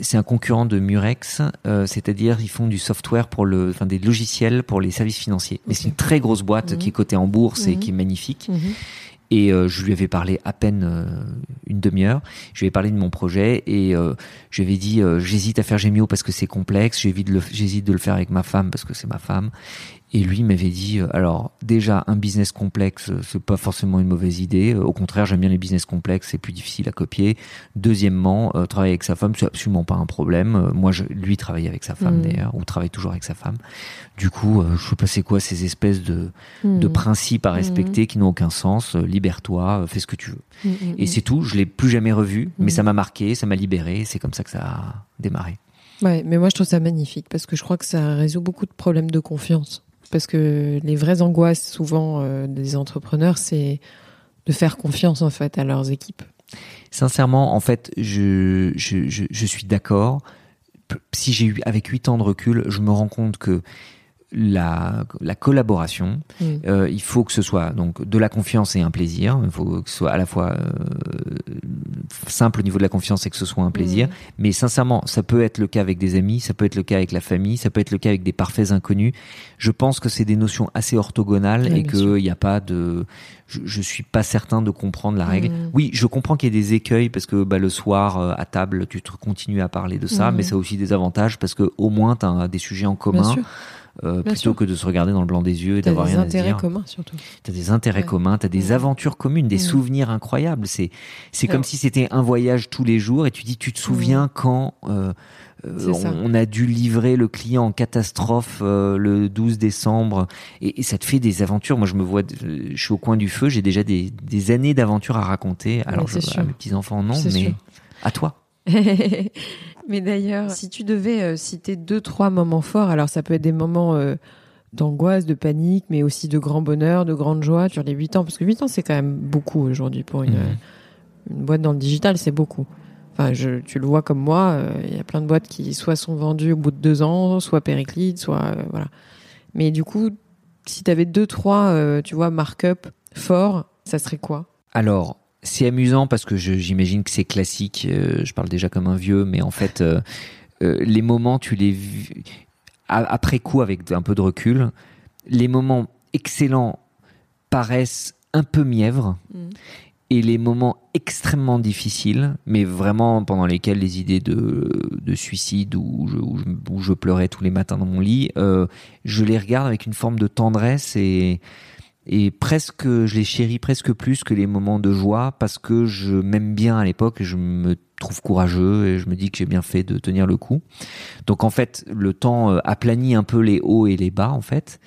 c'est un concurrent de Murex, euh, c'est-à-dire ils font du software pour le, enfin des logiciels pour les services financiers. Mais c'est une très grosse boîte Mhm. qui est cotée en bourse et Mhm. qui est magnifique. Mhm. Et euh, je lui avais parlé à peine euh, une demi-heure. Je lui ai parlé de mon projet et euh, je lui avais dit j'hésite à faire Gemio parce que c'est complexe. J'hésite de, le, j'hésite de le faire avec ma femme parce que c'est ma femme. Et lui m'avait dit euh, alors déjà un business complexe euh, c'est pas forcément une mauvaise idée. Euh, Au contraire j'aime bien les business complexes c'est plus difficile à copier. Deuxièmement euh, travailler avec sa femme c'est absolument pas un problème. Moi je, lui travaille avec sa femme Mhm. d'ailleurs ou travaille toujours avec sa femme. Du coup euh, je sais pas c'est quoi ces espèces de de Mhm. principes à respecter qui n'ont aucun sens. Euh, Libère-toi, fais ce que tu veux. Et c'est tout. Je l'ai plus jamais revu, mais ça m'a marqué, ça m'a libéré. C'est comme ça que ça a démarré. Ouais, mais moi je trouve ça magnifique parce que je crois que ça résout beaucoup de problèmes de confiance. Parce que les vraies angoisses souvent euh, des entrepreneurs, c'est de faire confiance en fait à leurs équipes. Sincèrement, en fait, je je, je, suis d'accord. Si j'ai eu avec 8 ans de recul, je me rends compte que la, la collaboration, Mm. euh, il faut que ce soit donc de la confiance et un plaisir. Il faut que ce soit à la fois euh, simple au niveau de la confiance et que ce soit un plaisir. Mm. Mais sincèrement, ça peut être le cas avec des amis, ça peut être le cas avec la famille, ça peut être le cas avec des parfaits inconnus. Je pense que c'est des notions assez orthogonales Ouais, et qu'il n'y a pas de. Je, je suis pas certain de comprendre la règle. Mm. Oui, je comprends qu'il y ait des écueils parce que bah, le soir euh, à table, tu te continues à parler de ça, mais ça a aussi des avantages parce que au moins tu as des sujets en Bien commun sûr, euh, plutôt sûr. que de se regarder dans le blanc des yeux et t'as d'avoir des rien à se intérêts dire. communs surtout. T'as des intérêts Ouais. communs, t'as des aventures communes, des Mhm. souvenirs incroyables. C'est c'est comme si c'était un voyage tous les jours et tu dis tu te souviens quand euh, euh, on, on a dû livrer le client en catastrophe le 12 décembre et, et ça te fait des aventures. Moi je me vois, je suis au coin du feu, j'ai déjà des, des années d'aventures à raconter. Alors je, à mes petits enfants non, mais sûr. à toi. Mais d'ailleurs, si tu devais euh, citer deux, trois moments forts, alors ça peut être des moments euh, d'angoisse, de panique, mais aussi de grand bonheur, de grande joie sur les huit ans, parce que huit ans, c'est quand même beaucoup aujourd'hui pour une, une boîte dans le digital, c'est beaucoup. Enfin, je, tu le vois comme moi, euh, il y a plein de boîtes qui soit sont vendues au bout de deux ans, soit périclites, soit euh, voilà. Mais du coup, si tu avais deux, trois, euh, tu vois, mark-up forts, ça serait quoi? Alors, c'est amusant parce que j'imagine que c'est classique. euh, je parle déjà comme un vieux, mais en fait, euh, euh, les moments, tu les après coup avec un peu de recul. Les moments excellents paraissent un peu mièvres Mhm. et les moments extrêmement difficiles, mais vraiment pendant lesquels les idées de, de suicide où je, où je- où je pleurais tous les matins dans mon lit, je les regarde avec une forme de tendresse et et presque je les chéris presque plus que les moments de joie parce que je m'aime bien à l'époque et je me trouve courageux et je me dis que j'ai bien fait de tenir le coup. Donc en fait, le temps euh, aplanit un peu les hauts et les bas en fait.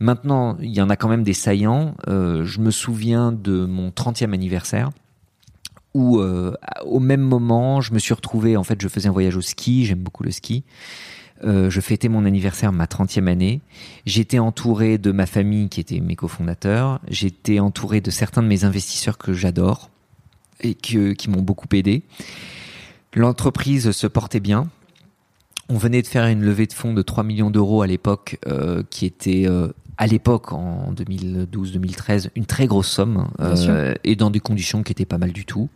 Maintenant, il y en a quand même des saillants. Euh, je me souviens de mon 30e anniversaire où euh, au même moment, je me suis retrouvé en fait, je faisais un voyage au ski, j'aime beaucoup le ski. Euh, je fêtais mon anniversaire, ma 30e année. J'étais entouré de ma famille qui était mes cofondateurs. J'étais entouré de certains de mes investisseurs que j'adore et que- qui m'ont beaucoup aidé. L'entreprise se portait bien. On venait de faire une levée de fonds de 3 millions d'euros à l'époque, euh, qui était euh, à l'époque, en 2012-2013, une très grosse somme, euh, et dans des conditions qui étaient pas mal du tout.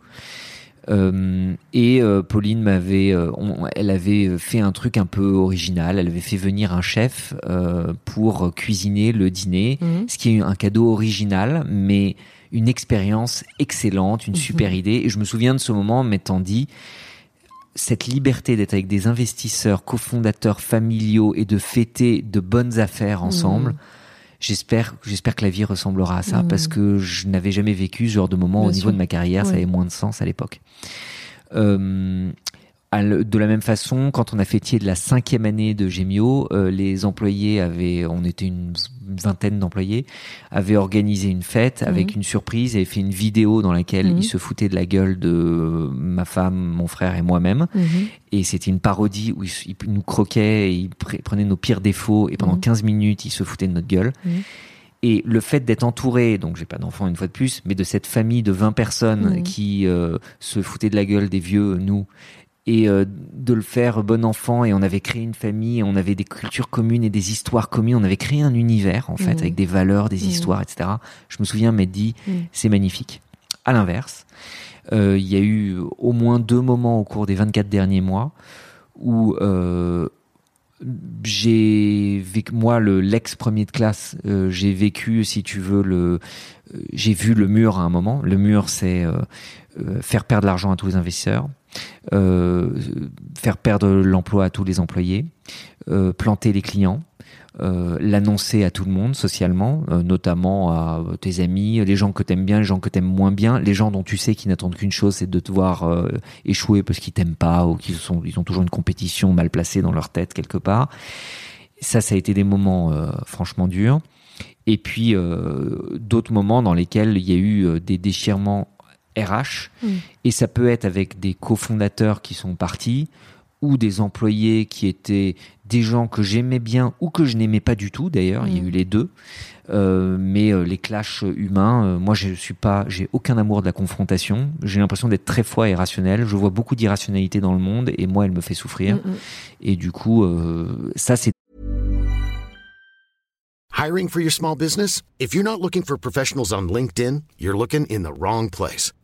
Euh, et euh, Pauline m'avait, euh, elle avait fait un truc un peu original. Elle avait fait venir un chef pour cuisiner le dîner, Mhm. ce qui est un cadeau original, mais une expérience excellente, une super idée. Et je me souviens de ce moment m'étant dit cette liberté d'être avec des investisseurs, cofondateurs familiaux et de fêter de bonnes affaires ensemble. Mhm. J'espère, j'espère que la vie ressemblera à ça Mhm. parce que je n'avais jamais vécu ce genre de moment Bien au niveau de ma carrière. Ça avait moins de sens à l'époque. Euh, de la même façon, quand on a fêté de la cinquième année de Gemio, euh, les employés avaient, on était une vingtaine d'employés, avaient organisé une fête avec une surprise et fait une vidéo dans laquelle Mhm. ils se foutaient de la gueule de ma femme, mon frère et moi-même. Mhm. Et c'était une parodie où ils, ils nous croquaient, et ils pre- prenaient nos pires défauts et pendant Mhm. 15 minutes, ils se foutaient de notre gueule. Mhm. Et le fait d'être entouré, donc j'ai pas d'enfant une fois de plus, mais de cette famille de 20 personnes Mhm. qui euh, se foutaient de la gueule des vieux, nous, et euh, de le faire bon enfant, et on avait créé une famille, on avait des cultures communes et des histoires communes, on avait créé un univers, en fait, Mhm. avec des valeurs, des Mhm. histoires, etc. Je me souviens m'être dit, Mhm. c'est magnifique. À l'inverse, euh, il y a eu au moins deux moments au cours des 24 derniers mois où euh, j'ai vécu moi le l'ex premier de classe euh, j'ai vécu si tu veux le euh, j'ai vu le mur à un moment le mur c'est euh, euh, faire perdre l'argent à tous les investisseurs euh, faire perdre l'emploi à tous les employés euh, planter les clients euh, l'annoncer à tout le monde socialement, notamment à tes amis, les gens que t'aimes bien, les gens que t'aimes moins bien, les gens dont tu sais qui n'attendent qu'une chose, c'est de te voir échouer parce qu'ils t'aiment pas ou qu'ils sont, ils ont toujours une compétition mal placée dans leur tête quelque part. Ça, ça a été des moments franchement durs. Et puis d'autres moments dans lesquels il y a eu des déchirements RH. Mm. Et ça peut être avec des cofondateurs qui sont partis ou des employés qui étaient des gens que j'aimais bien ou que je n'aimais pas du tout d'ailleurs, il y a Mm. eu les deux. Euh, mais euh, les clashs humains, euh, moi je suis pas, j'ai aucun amour de la confrontation. J'ai l'impression d'être très froid et rationnel. Je vois beaucoup d'irrationalité dans le monde et moi elle me fait souffrir. Mhm. Et du coup, euh, ça c'est Hiring for your small business? If you're not looking for professionals on LinkedIn, you're looking in the wrong place.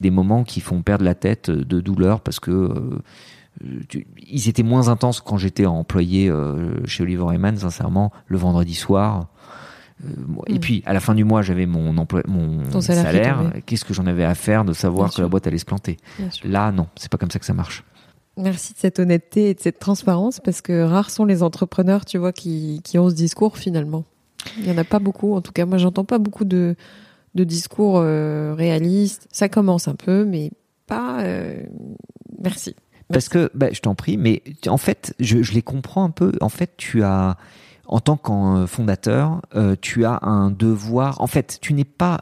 Des moments qui font perdre la tête de douleur parce que euh, tu- ils étaient moins intenses quand j'étais employé euh, chez Oliver Wyman, sincèrement, le vendredi soir. Euh, Et Mm. puis à la fin du mois, j'avais mon emploi, mon Ton salaire. Qu'est-ce que j'en avais à faire de savoir Bien que sûr. la boîte allait se planter? Là, non, c'est pas comme ça que ça marche. Merci de cette honnêteté et de cette transparence parce que rares sont les entrepreneurs, tu vois, qui, qui ont ce discours finalement. Il y en a pas beaucoup. En tout cas, moi, j'entends pas beaucoup de, de discours euh, réalistes. Ça commence un peu, mais pas. euh, merci. Parce que, bah, je t'en prie, mais en fait, je, je les comprends un peu. En fait, tu as, en tant qu'en fondateur, euh, tu as un devoir. En fait, tu n'es pas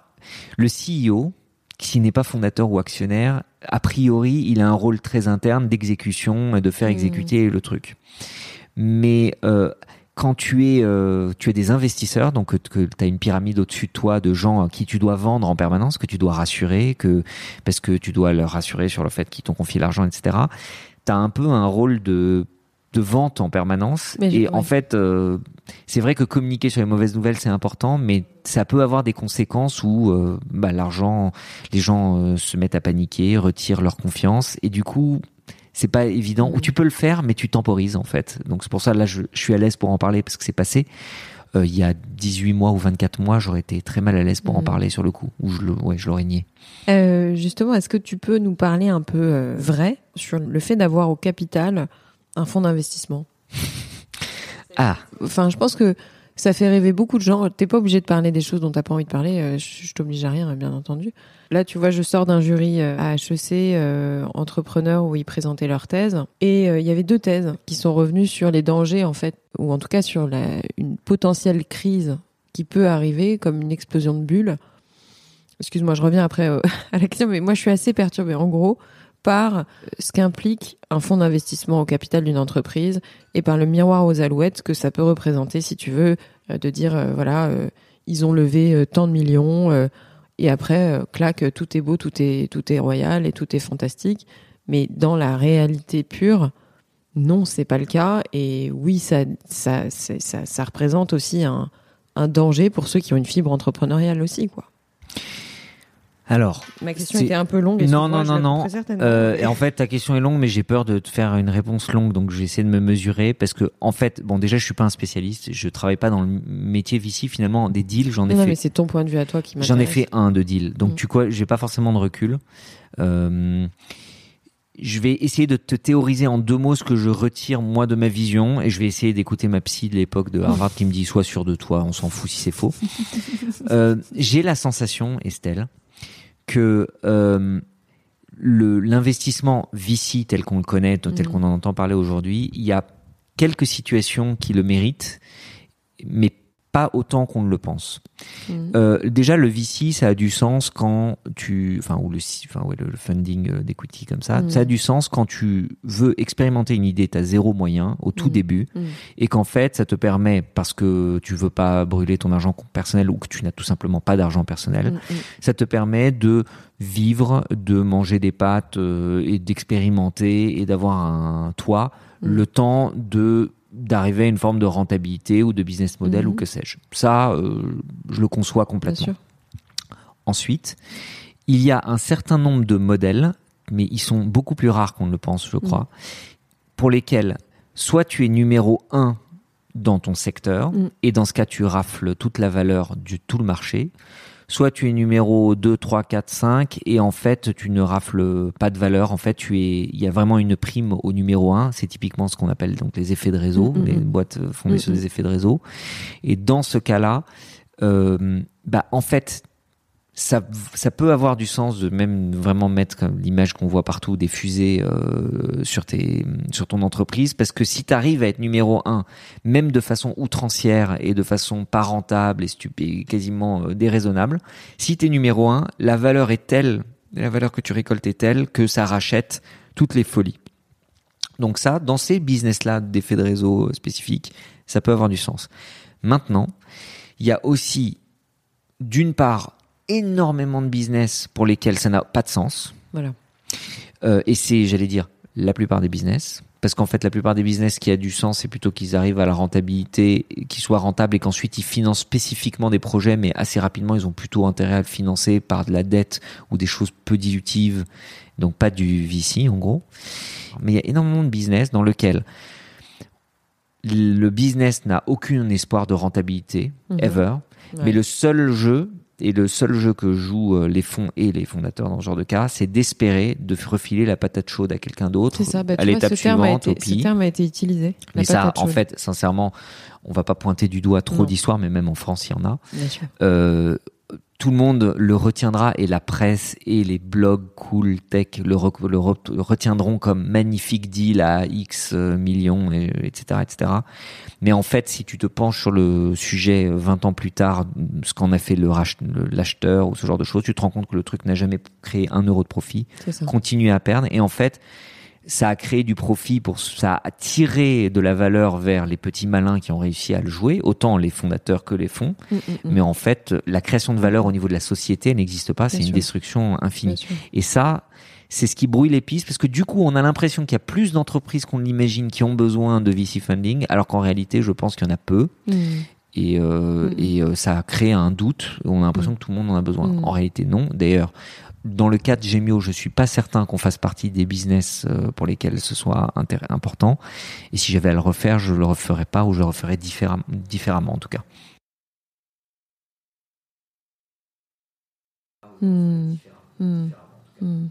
le CEO, s'il n'est pas fondateur ou actionnaire. A priori, il a un rôle très interne d'exécution et de faire Mhm. exécuter le truc. Mais euh, quand tu es, euh, tu es des investisseurs, donc que, tu as une pyramide au-dessus de toi de gens à qui tu dois vendre en permanence, que tu dois rassurer, que parce que tu dois leur rassurer sur le fait qu'ils t'ont confié l'argent, etc. Tu as un peu un rôle de de vente en permanence Mais je- et en fait euh, c'est vrai que communiquer sur les mauvaises nouvelles c'est important mais ça peut avoir des conséquences où euh, bah, l'argent les gens euh, se mettent à paniquer retirent leur confiance et du coup c'est pas évident. Ou tu peux le faire mais tu temporises en fait. Donc c'est pour ça là je, je suis à l'aise pour en parler parce que c'est passé. Euh, il y a 18 mois ou 24 mois j'aurais été très mal à l'aise pour en Mhm. parler sur le coup. Ou je le ouais je l'aurais nié. Euh, justement, est-ce que tu peux nous parler un peu euh, vrai sur le fait d'avoir au capital un fonds d'investissement? Ah. Enfin, je pense que ça fait rêver beaucoup de gens. T'es pas obligé de parler des choses dont t'as pas envie de parler. euh, Je, t'oblige à rien, bien entendu. Là, tu vois, je sors d'un jury euh, à HEC euh, entrepreneur où ils présentaient leur thèse, et euh, il y avait deux thèses qui sont revenues sur les dangers en fait, ou en tout cas sur une potentielle crise qui peut arriver, comme une explosion de bulles. Excuse-moi, je reviens après à la question, mais moi je suis assez perturbée. En gros, par ce qu'implique un fonds d'investissement au capital d'une entreprise et par le miroir aux alouettes que ça peut représenter, si tu veux, euh, de dire, euh, voilà, euh, ils ont levé tant de millions, et après, euh, tout est beau, tout est, tout est royal et tout est fantastique. Mais dans la réalité pure, non, c'est pas le cas. Et oui, ça, ça, ça, ça représente aussi un, un danger pour ceux qui ont une fibre entrepreneuriale aussi, quoi. Alors Ma question était un peu longue. Non, excuse-moi, non, non, non. certainement. Euh, et en fait, ta question est longue, mais j'ai peur de te faire une réponse longue, donc je vais essayer de me mesurer parce que, en fait, bon, déjà, je suis pas un spécialiste, je travaille pas dans le métier VC. Finalement, des deals, j'en ai non, non, fait, mais c'est ton point de vue à toi qui m'intéresse. j'en ai fait un de deal. Donc, Mm. tu quoi, j'ai pas forcément de recul. Euh, je vais essayer de te théoriser en deux mots ce que je retire moi de ma vision et je vais essayer d'écouter ma psy de l'époque de Harvard qui me dit sois sûr de toi, on s'en fout si c'est faux. Euh, j'ai la sensation, Estelle, que euh, l'investissement VC tel qu'on le connaît, tel Mhm. qu'on en entend parler aujourd'hui, il y a quelques situations qui le méritent, mais pas autant qu'on ne le pense. Mhm. Euh, déjà, le VC, ça a du sens quand tu, enfin, ou le, enfin, ouais, le, funding euh, d'equity comme ça, Mhm. ça a du sens quand tu veux expérimenter une idée, t'as zéro moyen au tout Mhm. début, et qu'en fait, ça te permet parce que tu veux pas brûler ton argent personnel ou que tu n'as tout simplement pas d'argent personnel, Mm, mm. ça te permet de vivre, de manger des pâtes euh, et d'expérimenter et d'avoir un toit Mm. le temps de d'arriver à une forme de rentabilité ou de business model Mhm. ou que sais-je. Ça, euh, je le conçois Bien complètement. sûr. Ensuite, il y a un certain nombre de modèles, mais ils sont beaucoup plus rares qu'on ne le pense, je crois, pour lesquels soit tu es numéro un dans ton secteur, Mm. et dans ce cas, tu rafles toute la valeur du tout le marché, soit tu es numéro 2, 3, 4, 5, et en fait, tu ne rafles pas de valeur. En fait, tu es, il y a vraiment une prime au numéro 1. C'est typiquement ce qu'on appelle donc les effets de réseau, Mm, mm, les boîtes fondées sur des effets de réseau. Et dans ce cas-là, euh, bah, en fait, ça, ça peut avoir du sens de même vraiment mettre l'image qu'on voit partout des fusées euh, sur tes sur ton entreprise parce que si tu arrives à être numéro un même de façon outrancière et de façon pas rentable et stupide quasiment euh, déraisonnable si tu es numéro un la valeur est telle la valeur que tu récoltes est telle que ça rachète toutes les folies. Donc ça dans ces business là d'effets de réseau spécifiques ça peut avoir du sens. Maintenant il y a aussi d'une part énormément de business pour lesquels ça n'a pas de sens. Voilà. Euh, et c'est, j'allais dire, la plupart des business. Parce qu'en fait, la plupart des business qui a du sens, c'est plutôt qu'ils arrivent à la rentabilité, qu'ils soient rentables et qu'ensuite ils financent spécifiquement des projets, mais assez rapidement, ils ont plutôt intérêt à le financer par de la dette ou des choses peu dilutives, donc pas du VC en gros. Mais il y a énormément de business dans lequel le business n'a aucun espoir de rentabilité, Mhm. ever. Ouais. Mais le seul jeu, Et le seul jeu que jouent euh, les fonds et les fondateurs dans ce genre de cas, c'est d'espérer de refiler la patate chaude à quelqu'un d'autre bah, à l'étape terme, suivante, au ce terme a été utilisé. Mais ça, en fait, sincèrement, on va pas pointer du doigt trop d'histoires, mais même en France, il y en a. Bien sûr. Euh, tout le monde le retiendra et la presse et les blogs cool tech le, re- le re- retiendront comme magnifique deal à X euh, millions, et, etc., etc. Mais en fait, si tu te penches sur le sujet euh, 20 ans plus tard, ce qu'en a fait l'acheteur ou ce genre de choses, tu te rends compte que le truc n'a jamais créé un euro de profit, continue à perdre et en fait, ça a créé du profit pour ça a tiré de la valeur vers les petits malins qui ont réussi à le jouer, autant les fondateurs que les fonds. Mm, mm, mm. Mais en fait, la création de valeur au niveau de la société n'existe pas, c'est une sûr. destruction infinie. Et ça, c'est ce qui brouille les pistes parce que du coup, on a l'impression qu'il y a plus d'entreprises qu'on l'imagine qui ont besoin de VC funding, alors qu'en réalité, je pense qu'il y en a peu. Et, euh, et euh, ça a créé un doute. On a l'impression que tout le monde en a besoin. En réalité, non. D'ailleurs, dans le cas de Gemio, je suis pas certain qu'on fasse partie des business euh, pour lesquels ce soit important. Et si j'avais à le refaire, je le referais pas ou je le referais différem- différemment en tout cas. Mm. Mm. Mm.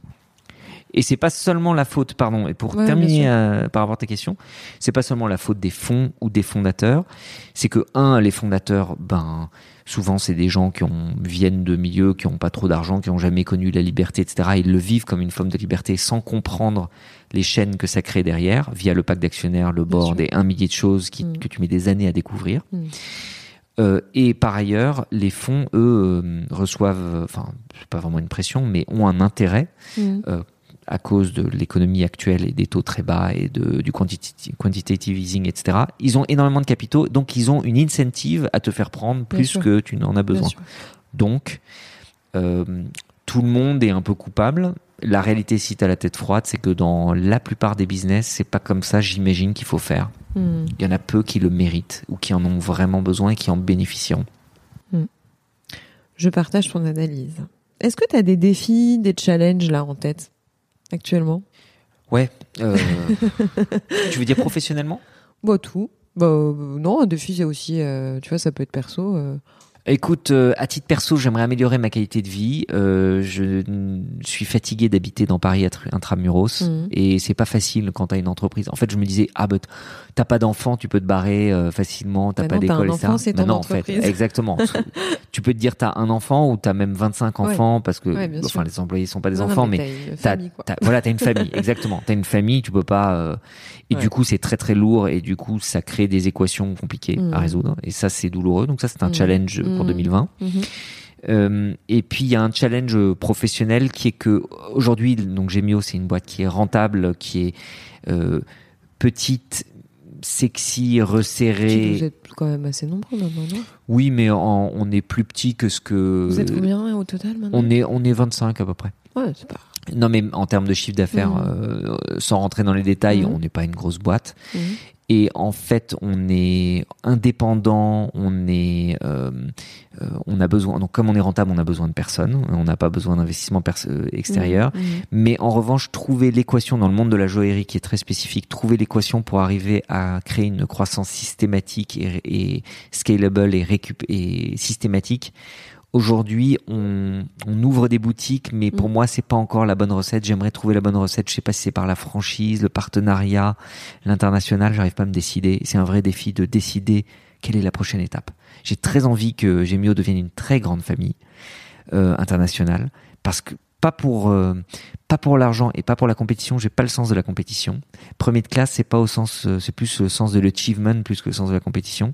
Et c'est pas seulement la faute, pardon, et pour Ouais, terminer euh, par rapport à ta question, c'est pas seulement la faute des fonds ou des fondateurs, c'est que un, les fondateurs, ben souvent c'est des gens qui ont viennent de milieux qui ont pas trop d'argent, qui ont jamais connu la liberté, etc. Ils le vivent comme une forme de liberté sans comprendre les chaînes que ça crée derrière, via le pacte d'actionnaires, le board et un millier de choses qui, Mm. que tu mets des années à découvrir. Mm. Euh, et par ailleurs, les fonds, eux, euh, reçoivent, enfin, c'est pas vraiment une pression, mais ont un intérêt Mm. À cause de l'économie actuelle et des taux très bas et de, du quantitative, easing, etc. Ils ont énormément de capitaux, donc ils ont une incentive à te faire prendre plus que tu n'en as besoin. Donc, euh, tout le monde est un peu coupable. La réalité, si tu as la tête froide, c'est que dans la plupart des business, c'est pas comme ça, j'imagine, qu'il faut faire. Mm. Il y en a peu qui le méritent ou qui en ont vraiment besoin et qui en bénéficieront. Je partage ton analyse. Est-ce que tu as des défis, des challenges là en tête? Actuellement Ouais. euh, tu veux dire professionnellement? Bah tout. Bah euh, non, un défi c'est aussi, euh, tu vois, ça peut être perso. Euh. Écoute, euh, à titre perso, j'aimerais améliorer ma qualité de vie. Euh, je suis fatigué d'habiter dans Paris intramuros Mhm. et c'est pas facile quand t'as une entreprise. En fait, je me disais ah bah t- t'as pas d'enfant, tu peux te barrer euh, facilement, t'as Bah pas d'école ça. c'est ton non, en fait, entreprise. exactement. tu peux te dire t'as un enfant ou t'as même 25 Ouais. enfants parce que Ouais, enfin les employés sont pas des Non, non, enfants, mais t'as voilà, t'as une famille, exactement. T'as une famille, tu peux pas. euh, et Ouais. du coup, c'est très très lourd et du coup, ça crée des équations compliquées Mhm. à résoudre. Et ça, c'est douloureux. Donc ça, c'est un Mhm. challenge pour Mhm. 2020. Mhm. Euh, et puis il y a un challenge professionnel qui est que aujourd'hui, donc Gemio, c'est une boîte qui est rentable, qui est euh, petite, sexy, Puis resserrée. Vous êtes quand même assez nombreux maintenant, non? Oui, mais en- on est plus petit que ce que. Vous êtes combien au total maintenant? On est on est 25 à peu près. Ouais, c'est pas. Non, mais en termes de chiffre d'affaires, Mhm. euh, sans rentrer dans les détails, on n'est pas une grosse boîte. Et en fait, on est indépendant, on est, euh, euh, on a besoin. Donc, comme on est rentable, on a besoin de personne. On n'a pas besoin d'investissement euh, extérieur. Mhm. Mais en revanche, trouver l'équation dans le monde de la joaillerie qui est très spécifique, trouver l'équation pour arriver à créer une croissance systématique et, et scalable et, récup et systématique. Aujourd'hui, on, on ouvre des boutiques, mais pour Mm. moi, c'est pas encore la bonne recette. J'aimerais trouver la bonne recette. Je sais pas si c'est par la franchise, le partenariat, l'international. J'arrive pas à me décider. C'est un vrai défi de décider quelle est la prochaine étape. J'ai très envie que Gemio devienne une très grande famille euh, internationale, parce que pas pour euh, pas pour l'argent et pas pour la compétition. J'ai pas le sens de la compétition. Premier de classe, c'est pas au sens, euh, c'est plus le sens de l'achievement plus que le sens de la compétition.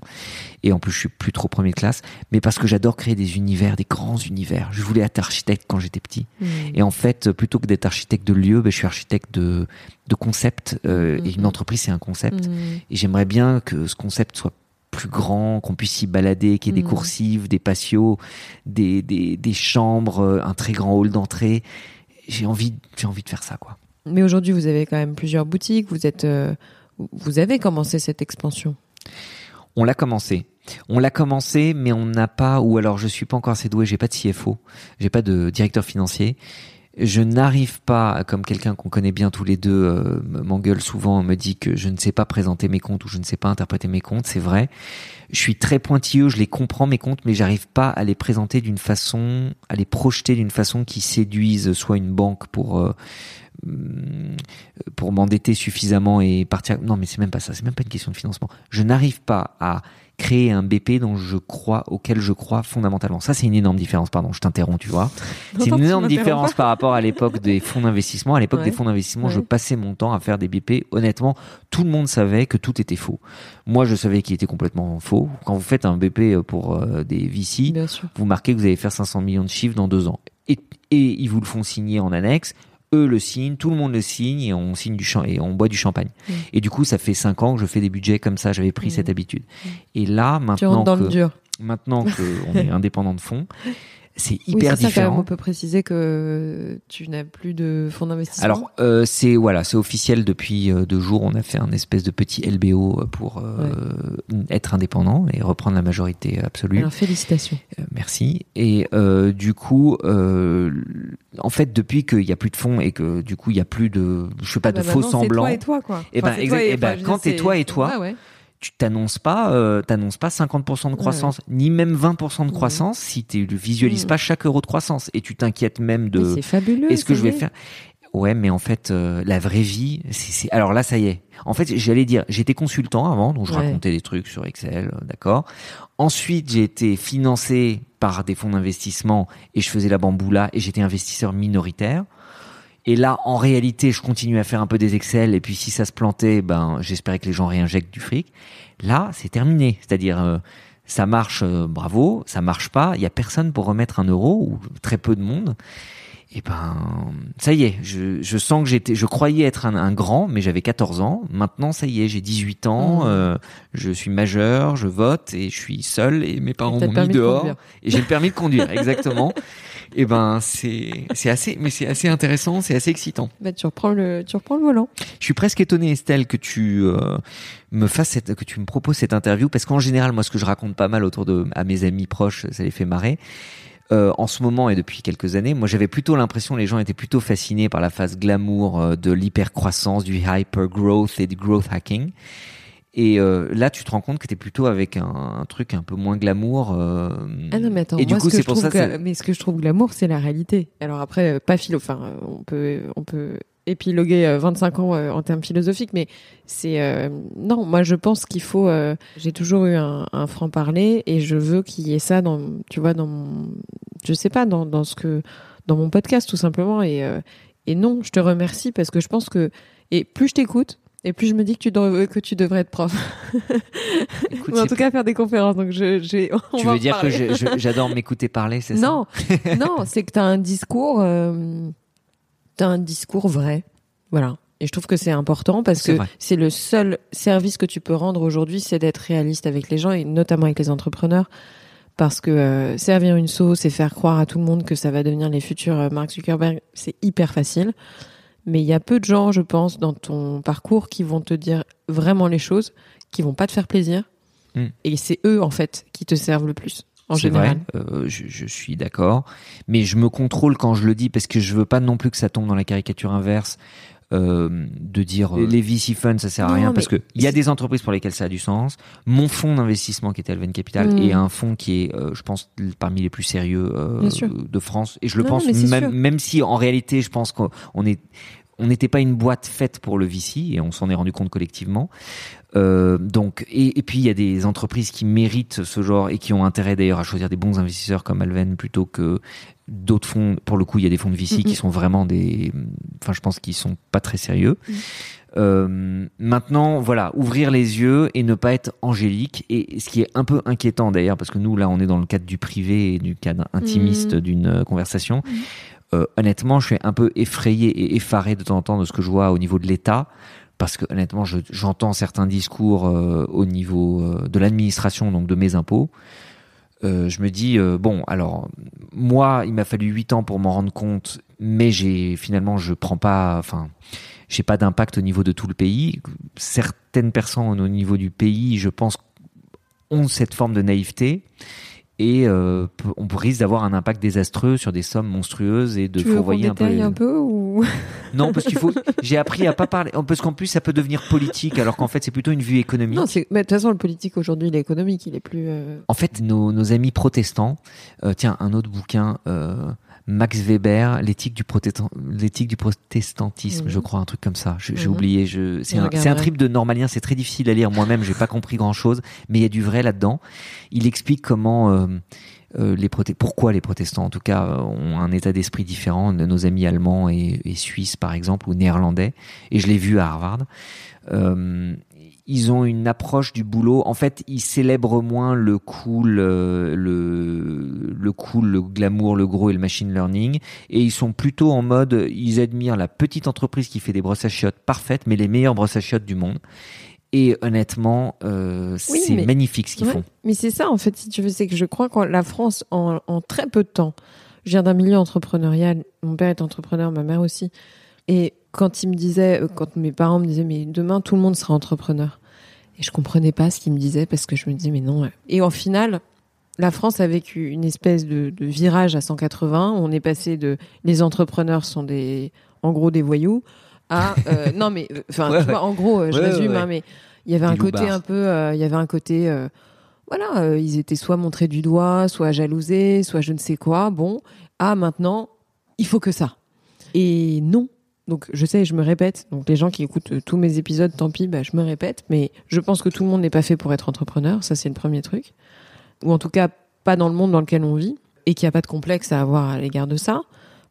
Et en plus, je suis plus trop premier de classe, mais parce que j'adore créer des univers, des grands univers. Je voulais être architecte quand j'étais petit. Mhm. Et en fait, plutôt que d'être architecte de lieu, ben, je suis architecte de, de concept. euh, Et Mhm. une entreprise, c'est un concept. Mhm. Et j'aimerais bien que ce concept soit plus grand, qu'on puisse y balader, qu'il y ait des Mhm. coursives, des patios, des, des, des chambres, euh, un très grand hall d'entrée. J'ai envie, j'ai envie de faire ça, quoi. Mais aujourd'hui, vous avez quand même plusieurs boutiques. Vous êtes, euh, vous avez commencé cette expansion. On l'a commencé. On l'a commencé, mais on n'a pas, ou alors je suis pas encore assez doué, j'ai pas de CFO, j'ai pas de directeur financier. Je n'arrive pas, comme quelqu'un qu'on connaît bien tous les deux euh, m'engueule souvent, me dit que je ne sais pas présenter mes comptes ou je ne sais pas interpréter mes comptes, c'est vrai. Je suis très pointilleux, je les comprends mes comptes, mais j'arrive pas à les présenter d'une façon, à les projeter d'une façon qui séduise soit une banque pour euh, pour m'endetter suffisamment et partir. Non, mais c'est même pas ça. C'est même pas une question de financement. Je n'arrive pas à créer un BP dont je crois, auquel je crois fondamentalement. Ça, c'est une énorme différence. Pardon, je t'interromps, tu vois. C'est une énorme différence par rapport à l'époque des fonds d'investissement. À l'époque des fonds d'investissement, je passais mon temps à faire des BP. Honnêtement, tout le monde savait que tout était faux. Moi, je savais qu'il était complètement faux. Quand vous faites un BP pour euh, des VC, vous marquez que vous allez faire 500 millions de chiffres dans deux ans. Et, et ils vous le font signer en annexe eux le signent, tout le monde le signe et on signe du champ et on boit du champagne. Mm. Et du coup, ça fait cinq ans que je fais des budgets comme ça. J'avais pris mm. cette habitude. Mm. Et là, maintenant que, maintenant qu'on est indépendant de fonds, c'est hyper oui, différent. Ça, on peut préciser que tu n'as plus de fonds d'investissement. Alors euh, c'est voilà, c'est officiel depuis euh, deux jours. On a fait un espèce de petit LBO euh, pour euh, être indépendant et reprendre la majorité absolue. Alors félicitations. Euh, merci. Et du coup, en fait, depuis qu'il n'y a plus de fonds et que du coup il n'y a plus de, je sais pas, ah de bah faux semblants. Et toi et toi quoi. Et ben, exact, et, ben, quand t'es toi et toi. Ouais, tu t'annonces pas, euh, t'annonces pas 50% de croissance, ni même 20% de croissance si tu visualises pas chaque euro de croissance et tu t'inquiètes même de. C'est fabuleux. Est-ce que je vais faire Ouais, mais en fait, euh, la vraie vie, c'est alors là, ça y est. En fait, j'allais dire, j'étais consultant avant, donc je racontais des trucs sur Excel, euh, d'accord. Ensuite, j'ai été financé par des fonds d'investissement et je faisais la bamboula et j'étais investisseur minoritaire. Et là, en réalité, je continue à faire un peu des Excel. Et puis, si ça se plantait, ben, j'espérais que les gens réinjectent du fric. Là, c'est terminé. C'est-à-dire, euh, ça marche, euh, bravo. Ça marche pas. Il y a personne pour remettre un euro ou très peu de monde. Et ben, ça y est. Je, je sens que j'étais, je croyais être un, grand, mais j'avais 14 ans. Maintenant, ça y est, j'ai 18 ans. Mmh. Euh, je suis majeur, je vote et je suis seul et mes parents m'ont mis dehors. Et j'ai le permis de conduire, exactement. et eh ben c'est c'est assez mais c'est assez intéressant, c'est assez excitant. Bah, tu reprends le tu reprends le volant. Je suis presque étonné Estelle que tu euh, me fasses cette que tu me proposes cette interview parce qu'en général moi ce que je raconte pas mal autour de à mes amis proches, ça les fait marrer. Euh, en ce moment et depuis quelques années, moi j'avais plutôt l'impression les gens étaient plutôt fascinés par la phase glamour euh, de l'hypercroissance, du hyper growth et du growth hacking. Et euh, là, tu te rends compte que tu es plutôt avec un, truc un peu moins glamour. Euh, ah non, mais attends, et du coup, c'est pour ça. Mais ce que je trouve glamour, c'est la réalité. Alors après, pas philo. Enfin, on peut, on peut épiloguer 25 ans en termes philosophiques, mais c'est non. Moi, je pense qu'il faut. J'ai toujours eu un, un franc parler et je veux qu'il y ait ça dans, tu vois, dans mon, je sais pas, dans, dans ce que, dans mon podcast tout simplement. Et et non, je te remercie parce que je pense que et plus je t'écoute et plus je me dis que tu, devrais, que tu devrais être prof. Ou en tout cas faire des conférences. Donc je, j'ai, tu veux dire que j'adore m'écouter parler, c'est ça? Non, non, c'est que tu as un discours, euh, un discours vrai. Voilà. Et je trouve que c'est important parce que c'est le seul service que tu peux rendre aujourd'hui, c'est d'être réaliste avec les gens et notamment avec les entrepreneurs. Parce que euh, servir une sauce et faire croire à tout le monde que ça va devenir les futurs euh, Mark Zuckerberg, c'est hyper facile mais il y a peu de gens, je pense, dans ton parcours qui vont te dire vraiment les choses, qui vont pas te faire plaisir. Hmm. Et c'est eux, en fait, qui te servent le plus. En général. Vrai, euh, je, je, suis d'accord, mais je me contrôle quand je le dis parce que je veux pas non plus que ça tombe dans la caricature inverse. Euh, de dire euh, les VC funds ça sert à rien parce que il y a des entreprises pour lesquelles ça a du sens. Mon fonds d'investissement qui est Alven Capital hmm. est un fonds qui est, euh, je pense, parmi les plus sérieux euh, de France et je le pense même, même si en réalité je pense qu'on est on n'était pas une boîte faite pour le VC et on s'en est rendu compte collectivement. Euh, donc et, et, puis il y a des entreprises qui méritent ce genre et qui ont intérêt d'ailleurs à choisir des bons investisseurs comme Alven plutôt que d'autres fonds. Pour le coup, il y a des fonds de VC qui sont vraiment des, enfin je pense qu'ils sont pas très sérieux. Euh, maintenant, voilà, ouvrir les yeux et ne pas être angélique. Et ce qui est un peu inquiétant d'ailleurs, parce que nous là, on est dans le cadre du privé et du cadre intimiste mm. d'une euh, conversation. Mm. Euh, honnêtement, je suis un peu effrayé et effaré de temps en temps de ce que je vois au niveau de l'État, parce que honnêtement, j'entends certains discours euh, au niveau euh, de l'administration, donc de mes impôts. je me dis bon, alors moi, il m'a fallu huit ans pour m'en rendre compte, mais j'ai finalement, je prends pas, enfin, j'ai pas d'impact au niveau de tout le pays. Certaines personnes au niveau du pays, je pense, ont cette forme de naïveté et euh, on risque d'avoir un impact désastreux sur des sommes monstrueuses et de tu veux fourvoyer un peu. un peu ou? Non, parce qu'il faut. J'ai appris à pas parler. Parce qu'en plus, ça peut devenir politique, alors qu'en fait, c'est plutôt une vue économique. Non, mais de toute façon le politique aujourd'hui, il est économique, il est plus euh, En fait, nos, nos amis protestants, euh, tiens, un autre bouquin, Max Weber, l'éthique du, protestant, l'éthique du protestantisme, Mhm. je crois, un truc comme ça. J'ai Mhm. oublié. Je, c'est, un, c'est un regarderai. trip de normalien, c'est très difficile à lire moi-même, j'ai pas compris grand-chose, mais il y a du vrai là-dedans. Il explique comment euh, euh, les proté- pourquoi les protestants, en tout cas, ont un état d'esprit différent de nos amis allemands et, et suisses, par exemple, ou néerlandais. Et je l'ai vu à Harvard. Euh, ils ont une approche du boulot. En fait, ils célèbrent moins le cool, euh, le, le cool, le glamour, le gros et le machine learning. Et ils sont plutôt en mode, ils admirent la petite entreprise qui fait des brosses à chiottes parfaites, mais les meilleures brosses à chiottes du monde. Et honnêtement, euh, Oui, c'est mais- magnifique ce qu'ils Ouais, font. Mais c'est ça, en fait, si tu veux, c'est que je crois que la France, en, en très peu de temps, je viens d'un milieu entrepreneurial, mon père est entrepreneur, ma mère aussi, et quand il me disait, euh, quand mes parents me disaient, mais demain, tout le monde sera entrepreneur. Et je comprenais pas ce qu'ils me disaient parce que je me disais, mais non. Et en final, la France a vécu une espèce de, de virage à 180. On est passé de les entrepreneurs sont des, en gros, des voyous à, euh, non, mais, euh, enfin, Ouais, en gros, je Ouais, résume, hein, mais il y avait un côté un peu, il y avait un côté, voilà, ils étaient soit montrés du doigt, soit jalousés, soit je ne sais quoi. Bon, ah maintenant, il faut que ça. Et non. Donc je sais, je me répète. Donc les gens qui écoutent euh, tous mes épisodes, tant pis, bah, je me répète. Mais je pense que tout le monde n'est pas fait pour être entrepreneur. Ça c'est le premier truc. Ou en tout cas pas dans le monde dans lequel on vit et qu'il n'y a pas de complexe à avoir à l'égard de ça.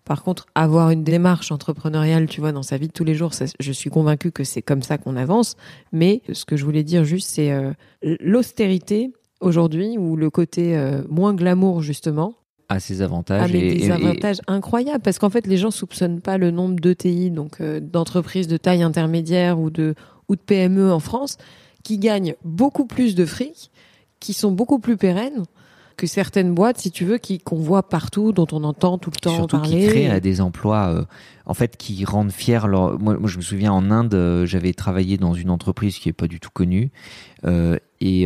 Par contre, avoir une démarche entrepreneuriale, tu vois, dans sa vie de tous les jours, je suis convaincue que c'est comme ça qu'on avance. Mais ce que je voulais dire juste, c'est euh, l'austérité aujourd'hui ou le côté euh, moins glamour justement À ses avantages. a mais et- des et- et- avantages incroyables parce qu'en fait les gens soupçonnent pas le nombre d'ETI donc euh, d'entreprises de taille intermédiaire ou de ou de PME en France qui gagnent beaucoup plus de fric, qui sont beaucoup plus pérennes que certaines boîtes si tu veux qui qu'on voit partout dont on entend tout le temps Surtout parler. qui créent euh, des emplois, euh, en fait, qui rendent fiers. Leur... Moi, moi, je me souviens en Inde, euh, j'avais travaillé dans une entreprise qui est pas du tout connue et